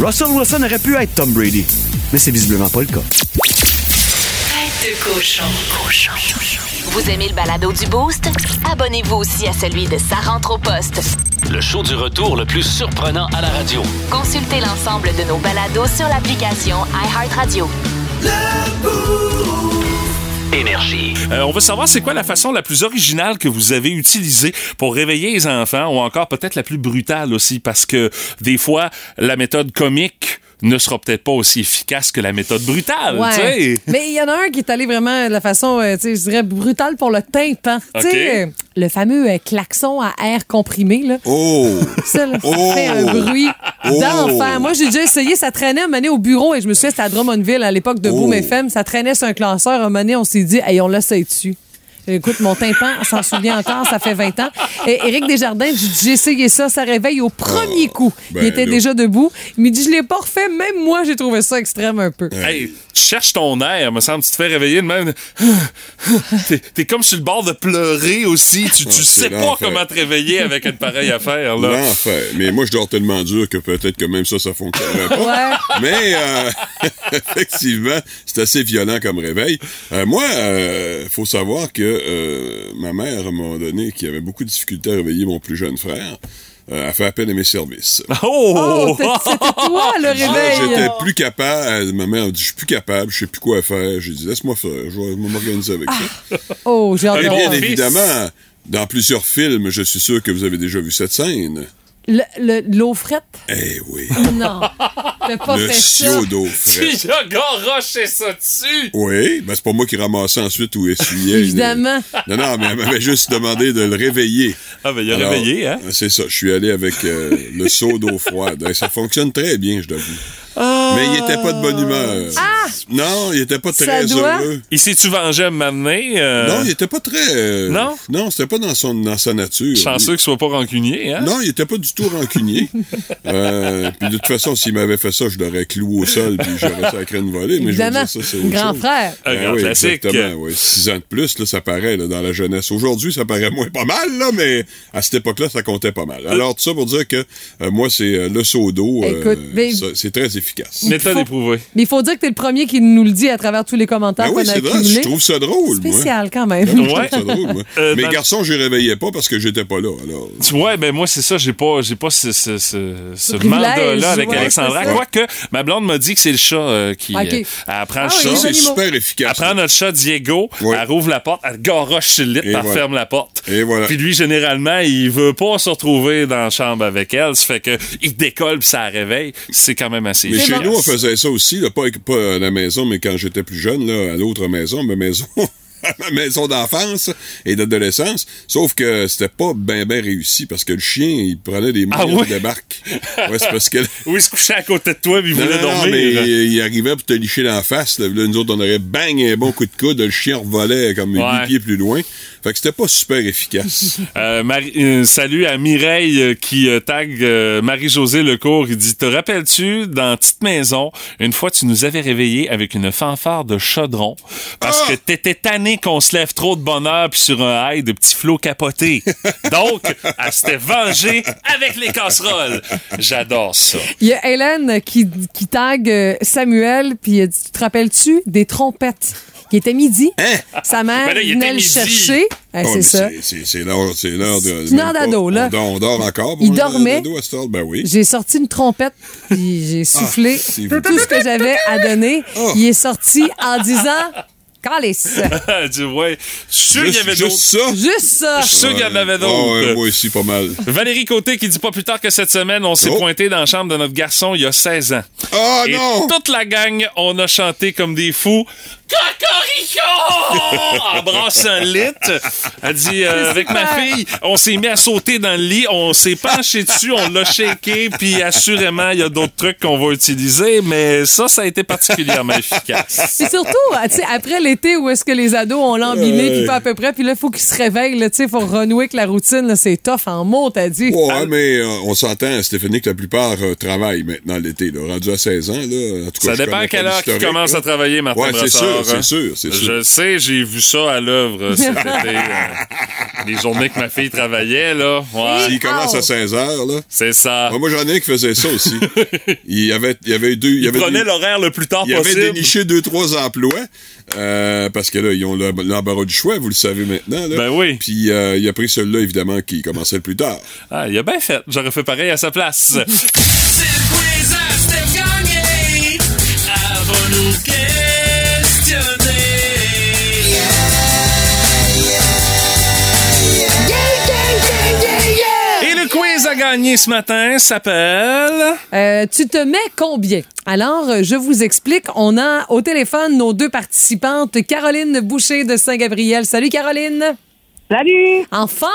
Russell Wilson aurait pu être Tom Brady, mais c'est visiblement pas le cas. Vous aimez le balado du Boost? Abonnez-vous aussi à celui de Sa rentre au poste. Le show du retour le plus surprenant à la radio. Consultez l'ensemble de nos balados sur l'application iHeartRadio. Énergie. Euh, on veut savoir c'est quoi la façon la plus originale que vous avez utilisée pour réveiller les enfants ou encore peut-être la plus brutale aussi parce que des fois la méthode comique ne sera peut-être pas aussi efficace que la méthode brutale, Ouais. tu sais. Mais il y en a un qui est allé vraiment de la façon, euh, tu sais, je dirais, brutale pour le tympan. Euh, le fameux euh, klaxon à air comprimé, là. Oh! Ça, là, ça Oh! fait un bruit Oh! d'enfer. Moi, j'ai déjà essayé, ça traînait un moment donné, au bureau et je me souviens, c'était à Drummondville à l'époque de Oh! Boom FM. Ça traînait sur un classeur. Un moment donné, on s'est dit, hey, on l'essaye dessus. Écoute, mon tympan, on s'en souvient encore, ça fait 20 ans. Et Éric Desjardins, j'ai essayé ça, ça réveille au premier coup. ben il était là. déjà debout. Il me dit, je l'ai pas refait, même moi, j'ai trouvé ça extrême un peu. Hey, tu cherches ton air, me semble, tu te fais réveiller de même. T'es, t'es comme sur le bord de pleurer aussi. Tu, tu Ah, sais pas comment te réveiller avec une pareille affaire, là. L'enfer. Mais moi, je dors tellement dur que peut-être que même ça, ça fonctionnerait pas. Ouais. Mais euh, effectivement, c'est assez violent comme réveil. Euh, moi, euh, faut savoir que euh, ma mère, à un moment donné, qui avait beaucoup de difficultés à réveiller mon plus jeune frère, euh, a fait appel à mes services. Oh! Oh, c'était toi, le Là, réveil. J'étais plus capable. Ma mère a dit, je suis plus capable, je sais plus quoi faire. J'ai dit, laisse-moi faire, je vais m'organiser avec ça. Oh, j'ai. Bien évidemment, dans plusieurs films, je suis sûr que vous avez déjà vu cette scène. Le- le- L'eau frette? Eh oui. Non. T'as pas Le fait ça. d'eau fraîche. Tu as garoché ça dessus! Oui, ben c'est pas moi qui ramassais ensuite ou essuyais. Évidemment. Non, non, mais elle m'avait juste demandé de le réveiller. Ah, ben, il a Alors, réveillé, hein? C'est ça, je suis allé avec euh, le seau d'eau froide. Et ça fonctionne très bien, je Mais il était pas de bonne humeur. Non, il était pas très doit- heureux. Il s'est-tu vengé à m'amener? Euh, Non, il était pas très... euh, Non? Non, c'était pas dans, son, dans sa nature. Chanceux qu'il soit pas rancunier, hein? Non, il était pas du tout rancunier. euh, puis de toute façon, s'il m'avait fait ça, je l'aurais cloué au sol puis j'aurais sacré une volée. Mais je veux Évidemment. dire, ça, c'est Grand chose. frère. Un Ben grand oui, classique. Exactement, oui. Six ans de plus, là, ça paraît là, dans la jeunesse. Aujourd'hui, ça paraît moins pas mal, là, mais à cette époque-là, ça comptait pas mal. Alors, tout ça pour dire que euh, moi, c'est euh, le seau d'eau. euh, Écoute, mais- ça, c'est très efficace. Méthode Faut- éprouvée. Mais il faut dire que t'es le premier qui nous le dit à travers tous les commentaires Ben qu'on oui, a je trouve ça drôle, moi. Spécial quand même. Ben oui, je Ouais. trouve ça drôle, moi. Euh, Mes dans- garçons, je les réveillais pas parce que j'étais pas là. Alors, Tu vois, ben moi, c'est ça, j'ai pas, j'ai pas ce, ce, ce, ce mandat-là avec ouais, Alexandra. Quoique, ma blonde m'a dit que c'est le chat euh, qui. Ok. euh, elle prend Ah le oui, chat. c'est super efficace. Elle prend notre chat Diego, Ouais. elle rouvre la porte, elle garoche sur le lit, elle voilà. ferme la porte. Et voilà. Puis lui, généralement, il veut pas se retrouver dans la chambre avec elle. Ça fait que il décolle puis ça la réveille. C'est quand même assez Mais chez nous, on faisait ça aussi, là, pas, pas à la maison, mais quand j'étais plus jeune, là, à l'autre maison, ma maison. ma maison d'enfance et d'adolescence, sauf que c'était pas bien ben réussi parce que le chien, il prenait des Ah moyens ouais? de débarque. Ouais, c'est parce que Oui, il se couchait à côté de toi puis il non, voulait non, dormir. mais il, il arrivait pour te licher dans la face. Là, nous autres, on aurait bang un bon coup de coude, le chien revolait comme Ouais. huit pieds plus loin. Fait que c'était pas super efficace. Euh, euh, salut à Mireille euh, qui euh, tag Marie-Josée Lecourt. Il dit Te rappelles-tu, dans Petite Maison, une fois tu nous avais réveillés avec une fanfare de chaudron parce Ah! que t'étais tanné qu'on se lève trop de bonheur puis sur un high de petits flots capotés. Donc, elle s'était vengée avec les casseroles. J'adore ça. Il y a Hélène qui, qui tag euh, Samuel, puis elle dit, tu te rappelles-tu des trompettes? Il était midi? Sa mère Ben là, venait le midi. chercher. Ah, Oh, c'est ça. C'est c'est l'heure, c'est l'heure de. Heure d'ado, là. On dort, on dort encore. Il dormait. Ben oui. J'ai sorti une trompette, puis j'ai soufflé c'est vous. tout ce que j'avais à donner. Oh. Il est sorti en disant Calice. Elle dit Ouais, je suis sûr qu'il y Juste, avait juste d'autres. ça? Juste ça. Je suis sûr qu'il y en avait d'autres. ouais, moi aussi, pas mal. Valérie Côté qui dit pas plus tard que cette semaine, on s'est Oh. pointé dans la chambre de notre garçon il y a 16 ans. Ah Et non! toute la gang, on a chanté comme des fous. Cocorico! En brassant un lit. Elle dit, euh, avec ma fille, on s'est mis à sauter dans le lit, on s'est penché dessus, on l'a shaké, puis assurément, il y a d'autres trucs qu'on va utiliser, mais ça, ça a été particulièrement efficace. Puis surtout, tu sais, après l'été où est-ce que les ados ont l'embiné, puis pas à peu près, puis là, il faut qu'ils se réveillent, là, tu sais, il faut renouer avec la routine, c'est tough en mots, t'as dit. Ouais, mais euh, on s'entend, Stéphanie, que la plupart euh, travaillent maintenant l'été. Rendu à 16 ans, là. En tout cas, Ça dépend à quelle heure qu'ils commencent à travailler, Martin Ouais, c'est sûr, Brassard, c'est hein? sûr, c'est sûr. Je sais, j'ai vu ça à l'œuvre cet été. euh, les journées que ma fille travaillait, là. Ouais, S'ils commencent à 16 heures, là. c'est ça. Ah, moi, j'en ai un qui faisait ça aussi. il y avait, il y avait deux. Il, y Il avait prenait l'horaire le plus tard il avait possible. déniché deux, trois emplois. euh, parce que là, ils ont le- l'embarras du choix, vous le savez maintenant. Là. Ben oui. Puis euh, il a pris celui-là, évidemment, qui commençait le plus tard. Ah, il a bien fait. J'aurais fait pareil à sa place. Gagner ce matin s'appelle... Euh, tu te mets combien? Alors, euh, je vous explique. On a au téléphone nos deux participantes, Caroline Boucher de Saint-Gabriel. Salut, Caroline. Salut! En forme?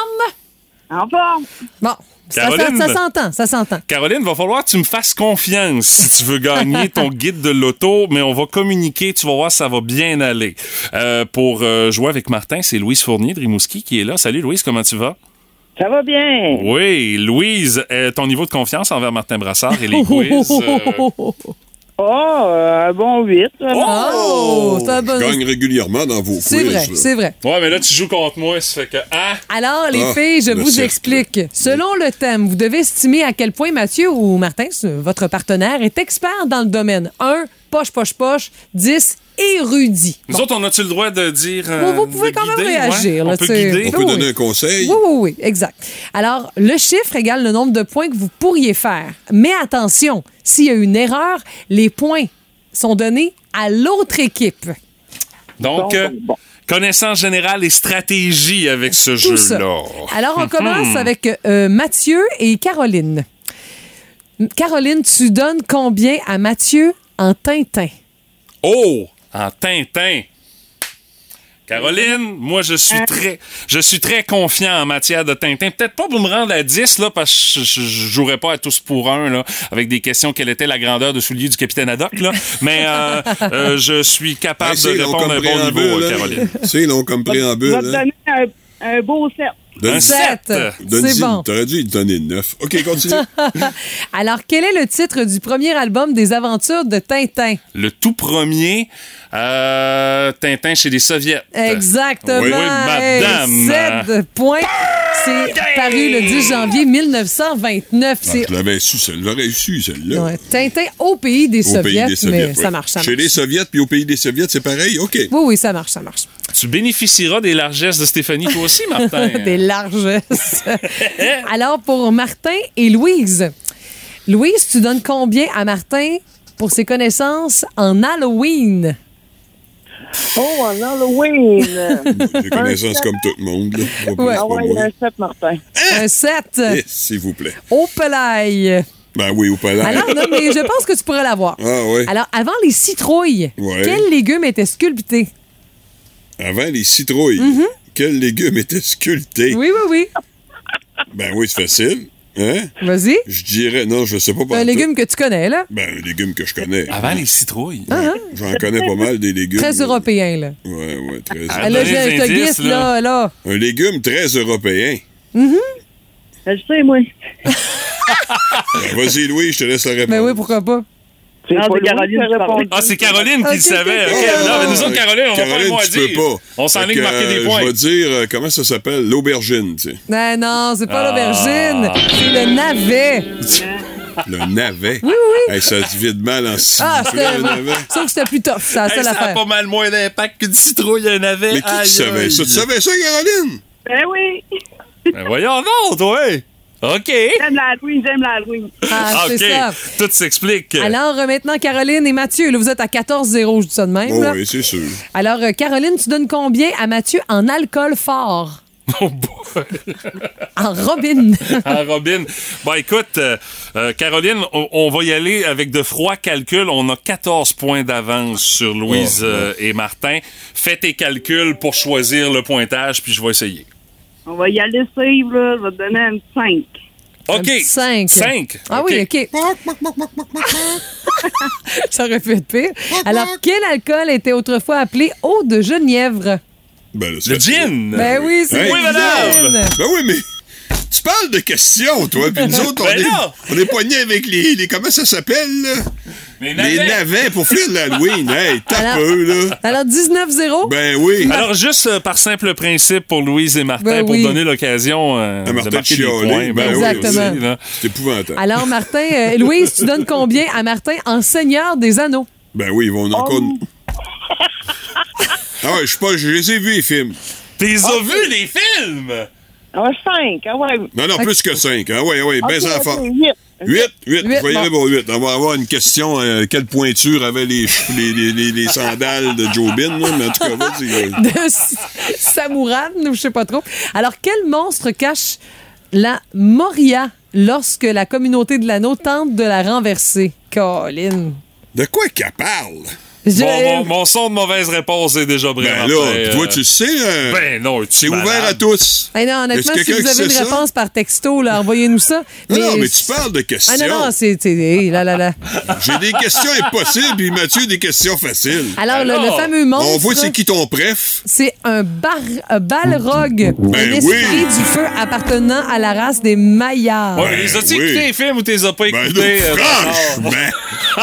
En forme! Bon, ça, ça- Caroline. ça s'entend, ça s'entend. Caroline, va falloir que tu me fasses confiance si tu veux gagner ton guide de l'auto, mais on va communiquer, tu vas voir, ça va bien aller. Euh, pour euh, jouer avec Martin, c'est Louise Fournier de Rimouski qui est là. Salut Louise, comment tu vas? Ça va bien? Oui, Louise, euh, ton niveau de confiance envers Martin Brassard et les quiz. euh, Oh, euh, un bon 8. Oh, un bon- Je gagne régulièrement dans vos quiz. C'est vrai, c'est vrai. Ouais, mais là, tu joues contre moi, ça fait que... Ah! Alors, les Ah, filles, je le vous cercle. explique. Selon le thème, vous devez estimer à quel point Mathieu ou Martin, votre partenaire, est expert dans le domaine. 1, poche, poche, poche. 10, érudit. Nous autres, on a-tu le droit de dire... euh, Vous- vous pouvez quand même réagir, ouais? là, On peut guider? On peut Oui, donner oui. un conseil. Oui, oui, oui, exact. Alors, le chiffre égale le nombre de points que vous pourriez faire. Mais attention, s'il y a une erreur, les points sont donnés à l'autre équipe. Donc, euh, connaissance générale et stratégie avec ce jeu-là. Alors, on Hmm. commence avec euh, Mathieu et Caroline. Caroline, tu donnes combien à Mathieu en Tintin? Oh! En Tintin. Caroline, moi, je suis très, je suis très confiant en matière de Tintin. Peut-être pas pour me rendre à 10, là, parce que je, je, je jouerais pas à tous pour un, là, avec des questions quelle était la grandeur de soulier du capitaine Haddock, là. Mais, euh, euh, je suis capable Hey, de répondre à un bon niveau, euh, hein. Caroline. C'est long comme Je préambule. vais te hein. donner un, un beau 7. Donne- Un Sept. sept. donne-y- C'est bon. T'aurais dû lui donner 9. OK, continue. Alors, quel est le titre du premier album des aventures de Tintin? Le tout premier, euh, Tintin chez les Soviets. Exactement. Oui, oui, madame. Hey, sept points. C'est paru le 10 janvier 1929. Ah, C'est je l'avais su, l'aurais su, celle-là. ouais, Tintin au pays des Au Soviets, pays des Soviets. mais ouais. ça marche, ça Chez les Soviets puis au pays des Soviets, c'est pareil? OK. Oui, oui, ça marche, ça marche. Tu bénéficieras des largesses de Stéphanie, toi aussi, Martin. des largesses. Alors, pour Martin et Louise. Louise, tu donnes combien à Martin pour ses connaissances en Halloween? Oh, en Halloween! J'ai connaissance comme tout le monde. Ouais. ah ouais, un 7, Martin. Un 7. Eh, S'il vous plaît. Au pelaille. Ben oui, au palais. Alors, non, mais je pense que tu pourrais l'avoir. Ah ouais. Alors, avant les citrouilles, Ouais. quel légume était sculpté? Avant les citrouilles, quel légume était sculpté? Mm-hmm. Oui, oui, oui. Ben oui, c'est facile. Hein? Vas-y. Je dirais, non, je sais pas. Un légume que tu connais, là. Ben, un légume que je connais. Avant les citrouilles. J'en connais pas mal des légumes. Très là. européen, là. Ouais, ouais, très Ah, là, je te. Un légume très européen. Je sais, moi. Ben, Vas-y, Louis, je te laisse la réponse. Ben oui, pourquoi pas? C'est Non, pas Caroline qui répondu. Ah, c'est Caroline qui le savait. Non, mais nous autres, Caroline, on va faire le mot à dire. pas. On s'en Fait est que, marquer des euh, points. Je vais dire, euh, comment ça s'appelle? L'aubergine, tu sais. Ben non, c'est pas Ah. l'aubergine. C'est le navet. Le navet? Oui, oui, oui. Hey, ça se vide mal en six. Ah, c'était. le navet. Sauf que c'était plus tough, Hey, seule ça a pas mal moins d'impact qu'une citrouille un navet. Mais qui, savait ça? Tu savais ça, Caroline? Ben oui! Ben voyons donc, toi. OK. J'aime l'Halloween, j'aime l'Halloween. Ah, c'est OK. ça. Tout s'explique. Alors, euh, maintenant, Caroline et Mathieu, là, vous êtes à 14-0, je dis ça de même. Oh, là. oui, c'est sûr. Alors, euh, Caroline, tu donnes combien à Mathieu en alcool fort? Oh. En Robin. Ah, Robin. Bon, écoute, euh, euh, Caroline, on, on va y aller avec de froids calculs. On a 14 points d'avance sur Louise Oh, euh, et Martin. Fais tes calculs pour choisir le pointage, puis je vais essayer. On va y aller suivre, là. Je vais te donner un 5. OK. 5. 5. Ah oui, OK. Ça aurait pu être pire. Alors, quel alcool était autrefois appelé eau de genièvre? Ben, là, c'est Le gin. Ben oui, c'est oui, madame. gin. Ben oui, mais tu parles de questions, toi, puis nous autres, on Ben est, on est poignés avec les, les... Comment ça s'appelle, les navets. Les navets pour fuir l'Halloween. Hey, tape eux, là. Alors, 19-0. Ben oui. Alors, juste euh, par simple principe pour Louise et Martin, ben pour donner l'occasion euh, à Martin de marquer. Ben, ben Exactement. Oui, C'est épouvantable. Alors, Martin, euh, Louise, tu donnes combien à Martin en Seigneur des Anneaux? Ben oui, ils vont oh. encore... ah ouais, je sais pas, je les ai vus, les films. T'es as vu les films? Ah, 5, ah ouais. Non, non, plus que 5. Ah ouais, ouais, okay, ben ça okay, 8, 8, 8 voyez bon. 8. On va avoir une question, euh, quelle pointure avaient les, les, les, les, sandales de Jobin, là, mais en tout cas, là, De je sais pas trop. Alors, quel monstre cache la Moria lorsque la communauté de l'anneau tente de la renverser? Colin. De quoi qu'elle parle? Je- Mon, mon- mon son de mauvaise réponse est déjà Ben vraiment là, toi, euh, tu sais, euh, Ben non, tu c'est es ouvert à tous. Hey, non, honnêtement, Est-ce si vous avez une ça? réponse par texto, là, envoyez-nous ça. Non, non, mais tu parles de questions. Ah non, non, c'est... là, là, là. J'ai des questions impossibles, puis Mathieu, des questions faciles. Alors, le, fameux monstre... On voit c'est qui ton préf. C'est un, bar, un balrog, Ben un esprit oui. du feu appartenant à la race des Maillards. Ouais, les as-tu oui. écouté les films ou t'es as pas Ben non, écouté? euh, franchement.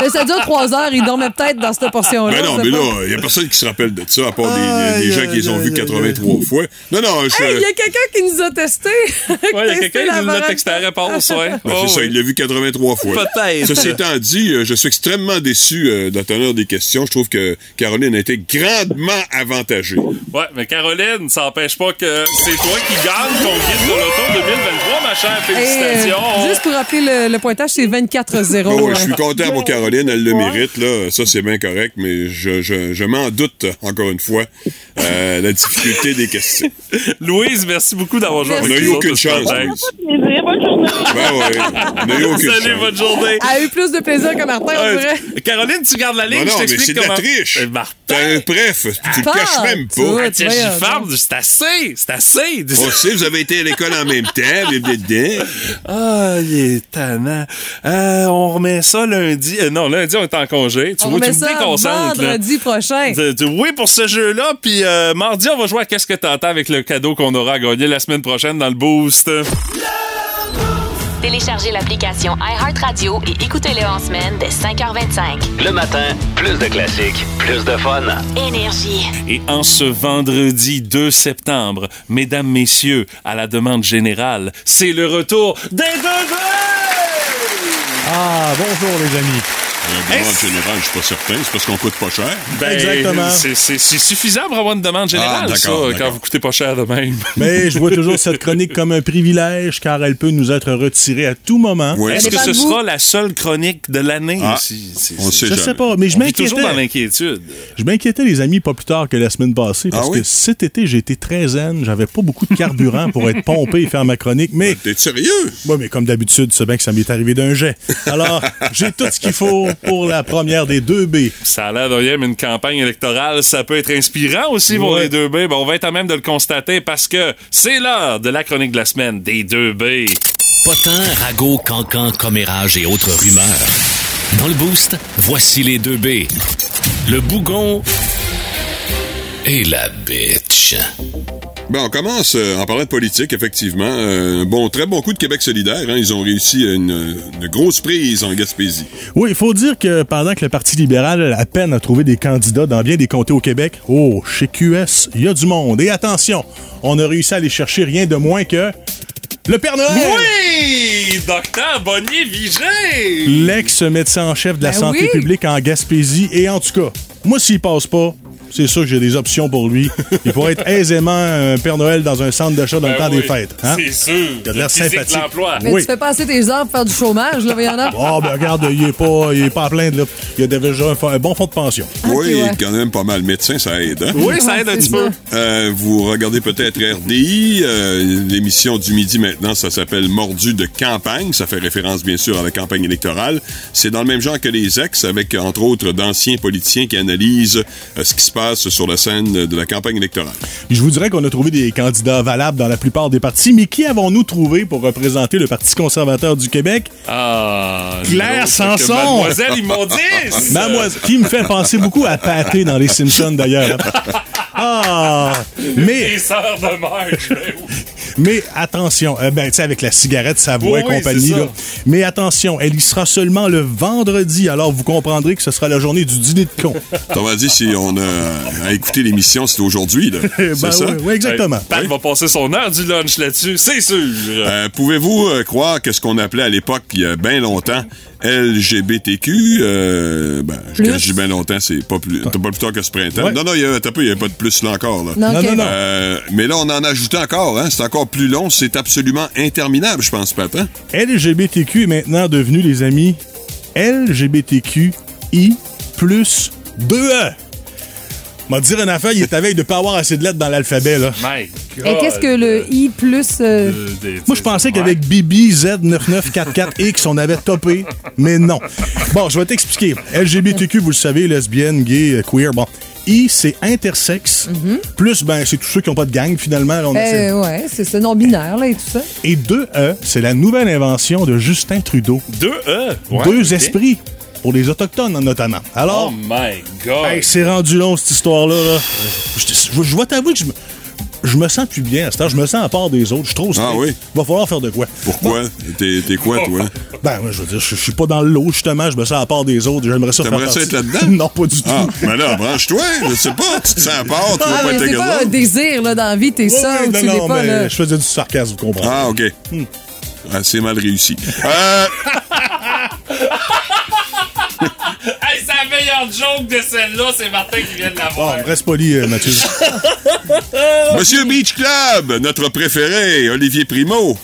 Mais ça dure trois heures, il dormait peut-être dans cette Ben non, mais là, il y a personne qui se rappelle de ça, à part des- gens qui les ont vus aïe, 83 fois. Non, non, je... Hey, il y a quelqu'un qui nous a testé. Ouais, il y a quelqu'un qui nous a texté la réponse, ouais. Ben, Oh, c'est ça, oui. il l'a vu 83 fois. Peut-être. Ceci étant dit, euh, je suis extrêmement déçu euh, de la teneur des questions. Je trouve que Caroline a été grandement avantagée. Ouais, mais Caroline, ça n'empêche pas que c'est toi qui gagne ton guide de l'auto 2023, ma chère. Et, euh, Félicitations. juste pour rappeler le, le pointage, c'est 24-0. Bon, ouais, hein. je suis content pour Caroline, elle le mérite, là. Ça, c'est bien correct, mais je, je, je m'en doute, encore une fois, euh, la difficulté des questions. Louise, merci beaucoup d'avoir joué On avec n'a eu nous aucune autres ce chance. matin. Plaisir, bonne journée. Ben ouais, on n'a eu aucune Salut, chance. bonne journée. Elle a eu plus de plaisir que Martin, on Ouais, dirait. Caroline, tu gardes la ligne, Non, non, je mais t'explique c'est de la comment. triche. Eh, Martin. T'as un bref, tu le caches même tu pas. Ah, j'y parle, c'est assez, c'est assez. On sait, vous avez été à l'école en même temps, dedans. Ah, il est tannant. Euh, on remet ça lundi. Euh, non, lundi, on est en congé. Tu On vois, tu me déconcentres, vendredi prochain. Oui, pour ce jeu-là. Puis euh, mardi, on va jouer à Qu'est-ce que t'entends avec le cadeau qu'on aura à gagner la semaine prochaine dans le Boost. Téléchargez l'application iHeartRadio et écoutez-le en semaine dès 5h25. Le matin, plus de classiques, plus de fun. Énergie. Et en ce vendredi 2 septembre, mesdames, messieurs, à la demande générale, c'est le retour des deux Ah, bonjour les amis. La demande générale, je suis pas certain, c'est parce qu'on coûte pas cher. Ben, Exactement. C'est c'est- c'est suffisant pour avoir une demande générale, Ah, ça, d'accord, quand d'accord. vous coûtez pas cher de même. Mais je vois toujours cette chronique comme un privilège car elle peut nous être retirée à tout moment. Oui. Est-ce que dépend ce vous. sera la seule chronique de l'année? Ah, aussi? C'est- on c'est- sait Je jamais. sais pas, mais je On vit toujours dans m'inquiétais. l'inquiétude. Je m'inquiétais, les amis, pas plus tard que la semaine passée, parce Ah oui? que cet été, j'ai été très zen. J'avais pas beaucoup de carburant pour être pompé et faire ma chronique, mais. T'es sérieux? Oui, mais comme d'habitude, tu sais bien que ça m'est arrivé d'un jet. Alors, j'ai tout ce qu'il faut pour la première des deux B. Ça a l'air de rien, mais une campagne électorale, ça peut être inspirant aussi pour Ouais. les deux B. Ben, on va être à même de le constater parce que c'est l'heure de la chronique de la semaine des deux B. Potin, ragots, cancans, commérages et autres rumeurs. Dans le boost, voici les deux B. Le bougon et la bitch. Ben, on commence euh, en parlant de politique, effectivement. Euh, bon, très bon coup de Québec solidaire. Hein. Ils ont réussi une, une grosse prise en Gaspésie. Oui, il faut dire que pendant que le Parti libéral a la peine à trouver des candidats dans bien des comtés au Québec, oh, chez QS, il y a du monde. Et attention, on a réussi à aller chercher rien de moins que le Père Noël! Oui! Docteur Bonnier Vigé! L'ex-médecin en chef de la Ben santé oui. publique en Gaspésie. Et en tout cas, moi, s'il passe pas, c'est sûr que j'ai des options pour lui. Il pourrait être aisément un Père Noël dans un centre d'achat dans le Ben temps oui, des fêtes. hein? C'est sûr. Il a de l'air sympathique. l'emploi. Mais Oui. tu fais passer tes heures pour faire du chômage, là, voyons là. Oh, ben regarde, il est pas, il est pas à plaindre, là. Il a déjà un, bon fonds de pension. oui, ouais. quand même pas mal. Médecin, ça aide. Hein? Oui, ça aide un petit peu. Euh, vous regardez peut-être RDI, euh, l'émission du midi maintenant, ça s'appelle Mordu de campagne, ça fait référence bien sûr à la campagne électorale. C'est dans le même genre que les ex, avec entre autres d'anciens politiciens qui analysent euh, ce qui se passe sur la scène de la campagne électorale. Je vous dirais qu'on a trouvé des candidats valables dans la plupart des partis, mais qui avons-nous trouvé pour représenter le Parti conservateur du Québec? Ah, Claire Sanson. Mademoiselle Immondis! Mademoiselle, qui me fait penser beaucoup à Pâté dans Les Simpsons, d'ailleurs. Ah! Mais, Les sœurs de Marge, mais attention, euh, ben, tu sais, avec la cigarette, sa voix Oui, et compagnie, là. Mais attention, elle y sera seulement le vendredi, alors vous comprendrez que ce sera la journée du dîner de con. On va dire si on a à écouter l'émission, c'est aujourd'hui. là. ben, C'est ça? oui, oui, exactement. Hey, Pat va passer son heure du lunch là-dessus, c'est sûr. Euh, Pouvez-vous euh, croire que ce qu'on appelait à l'époque, il y a bien longtemps, LGBTQ, euh, ben, je- Plus? quand je dis bien longtemps, c'est pas plus, pas plus tard que ce printemps. Ouais. Non, non, il y a, t'as pas, il y a pas de plus là encore. Là. Non, Non, non, non. Euh, mais là, on en a ajouté encore, hein? C'est encore plus long, c'est absolument interminable, je pense, Pat. hein? LGBTQ est maintenant devenu, les amis, LGBTQI plus 2E. M'a dire une affaire, il est à veille de pas avoir assez de lettres dans l'alphabet, là. My Et qu'est-ce que le I plus. euh, Moi, je pensais qu'avec BB Z9944X, on avait topé, mais non. Bon, je vais t'expliquer. LGBTQ, vous le savez, lesbienne, gay, euh, queer, bon. I, c'est intersexe. Plus, ben, c'est tous ceux qui n'ont pas de gang, finalement. là, on essaie- euh, ouais, c'est ça, non-binaire, là, et tout ça. Et 2E, c'est la nouvelle invention de Justin Trudeau. Deux E. Ouais, Deux ok. esprits, pour les Autochtones, notamment. Alors, Oh my God. Hey, c'est rendu long, cette histoire-là. là. Je, je- je dois t'avouer que je me, je me sens plus bien à cette heure. Je me sens à part des autres. Je suis trop Ah oui? Va falloir faire de quoi? Pourquoi? T'es t'es quoi, toi? Ben, moi, je veux dire, je, je suis pas dans le lot, justement. Je me sens à part des autres. J'aimerais ça faire T'aimerais ça partie- être là-dedans? non, pas du tout. Ah, mais là, branche-toi. Je sais pas. Tu te sens à part. Tu veux Ah, pas mais être c'est pas un désir, là, dans la vie, t'es Ouais, ça ou non, tu non, pas, mais là. je faisais du sarcasme, vous comprenez. Ah, OK. Ah, c'est mal réussi. Euh, Hey, c'est la meilleure joke de celle-là, c'est Martin qui vient de l'avoir. Bon, reste poli, euh, Mathieu. Monsieur Beach Club, notre préféré, Olivier Primo,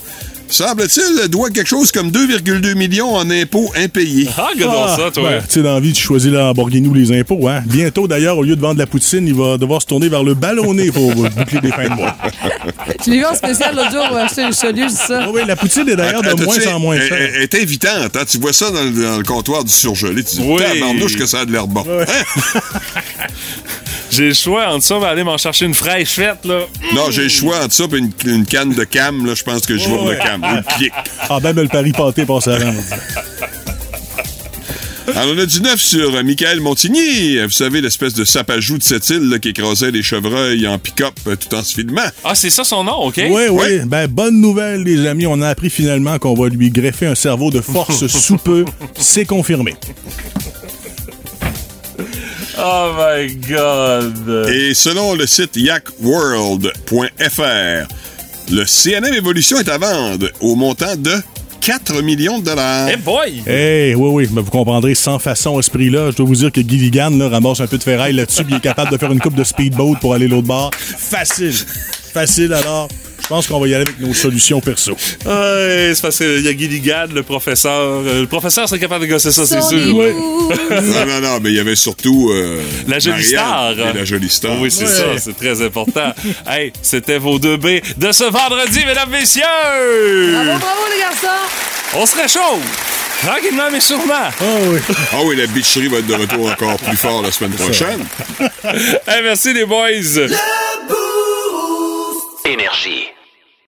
semble-t-il, doit quelque chose comme 2,2 millions en impôts impayés. Ah, regardons Ah, ça, toi. ben, tu sais, dans la vie, tu choisis la Lamborghini ou les impôts. Hein? Bientôt, d'ailleurs, au lieu de vendre la poutine, il va devoir se tourner vers le ballonné pour boucler des fins de mois. Je l'ai vu en spécial l'autre jour, chez le dis ça. Ah oui, la poutine est d'ailleurs de moins en moins chère. Elle est invitante. hein. Tu vois ça dans le, dans le comptoir du surgelé. Tu dis, Oui. tabarnouche que ça a de l'air bon. Hein? J'ai le choix entre ça et aller m'en chercher une fraîche faite, là. Non, j'ai le choix entre ça et une, une canne de cam. Là, je pense que je vais pour le cam. Ou le pied. Ah, ben, le pari pâté passe avant. on dit. Alors, on a du neuf sur euh, Michael Montigny. Vous savez, l'espèce de sapajou de cette île là, qui écrasait les chevreuils en pick-up euh, tout en se filmant. Ah, c'est ça son nom, OK? Oui, oui. Ben, bonne nouvelle, les amis. On a appris finalement qu'on va lui greffer un cerveau de force sous peu. C'est confirmé. Oh my God. Et selon le site yakworld.fr, le CNM Evolution est à vendre au montant de 4 millions de dollars. Hey boy! Hey, oui, oui. Ben, vous comprendrez, sans façon à ce prix-là, je dois vous dire que Guy Vigan là, ramasse un peu de ferraille là-dessus, puis il est capable de faire une coupe de speedboat pour aller l'autre bord. Facile. Facile, alors. Je pense qu'on va y aller avec nos solutions perso. Ouais, c'est parce qu'il y a Gilligan, le professeur. Euh, Le professeur serait capable de gosser ça, c'est sûr. Non, non, non, mais il y avait surtout euh, La jolie Marianne star. Et la jolie star. Oui, c'est Ouais. ça, c'est très important. hey, c'était vos deux B de ce vendredi, mesdames, messieurs! Bravo, bravo, les garçons! On se réchauffe! Tranquillement, mais sûrement. Ah oui. Ah oui, la bitcherie va être de retour encore plus fort la semaine prochaine. Hey, merci les boys! Énergie.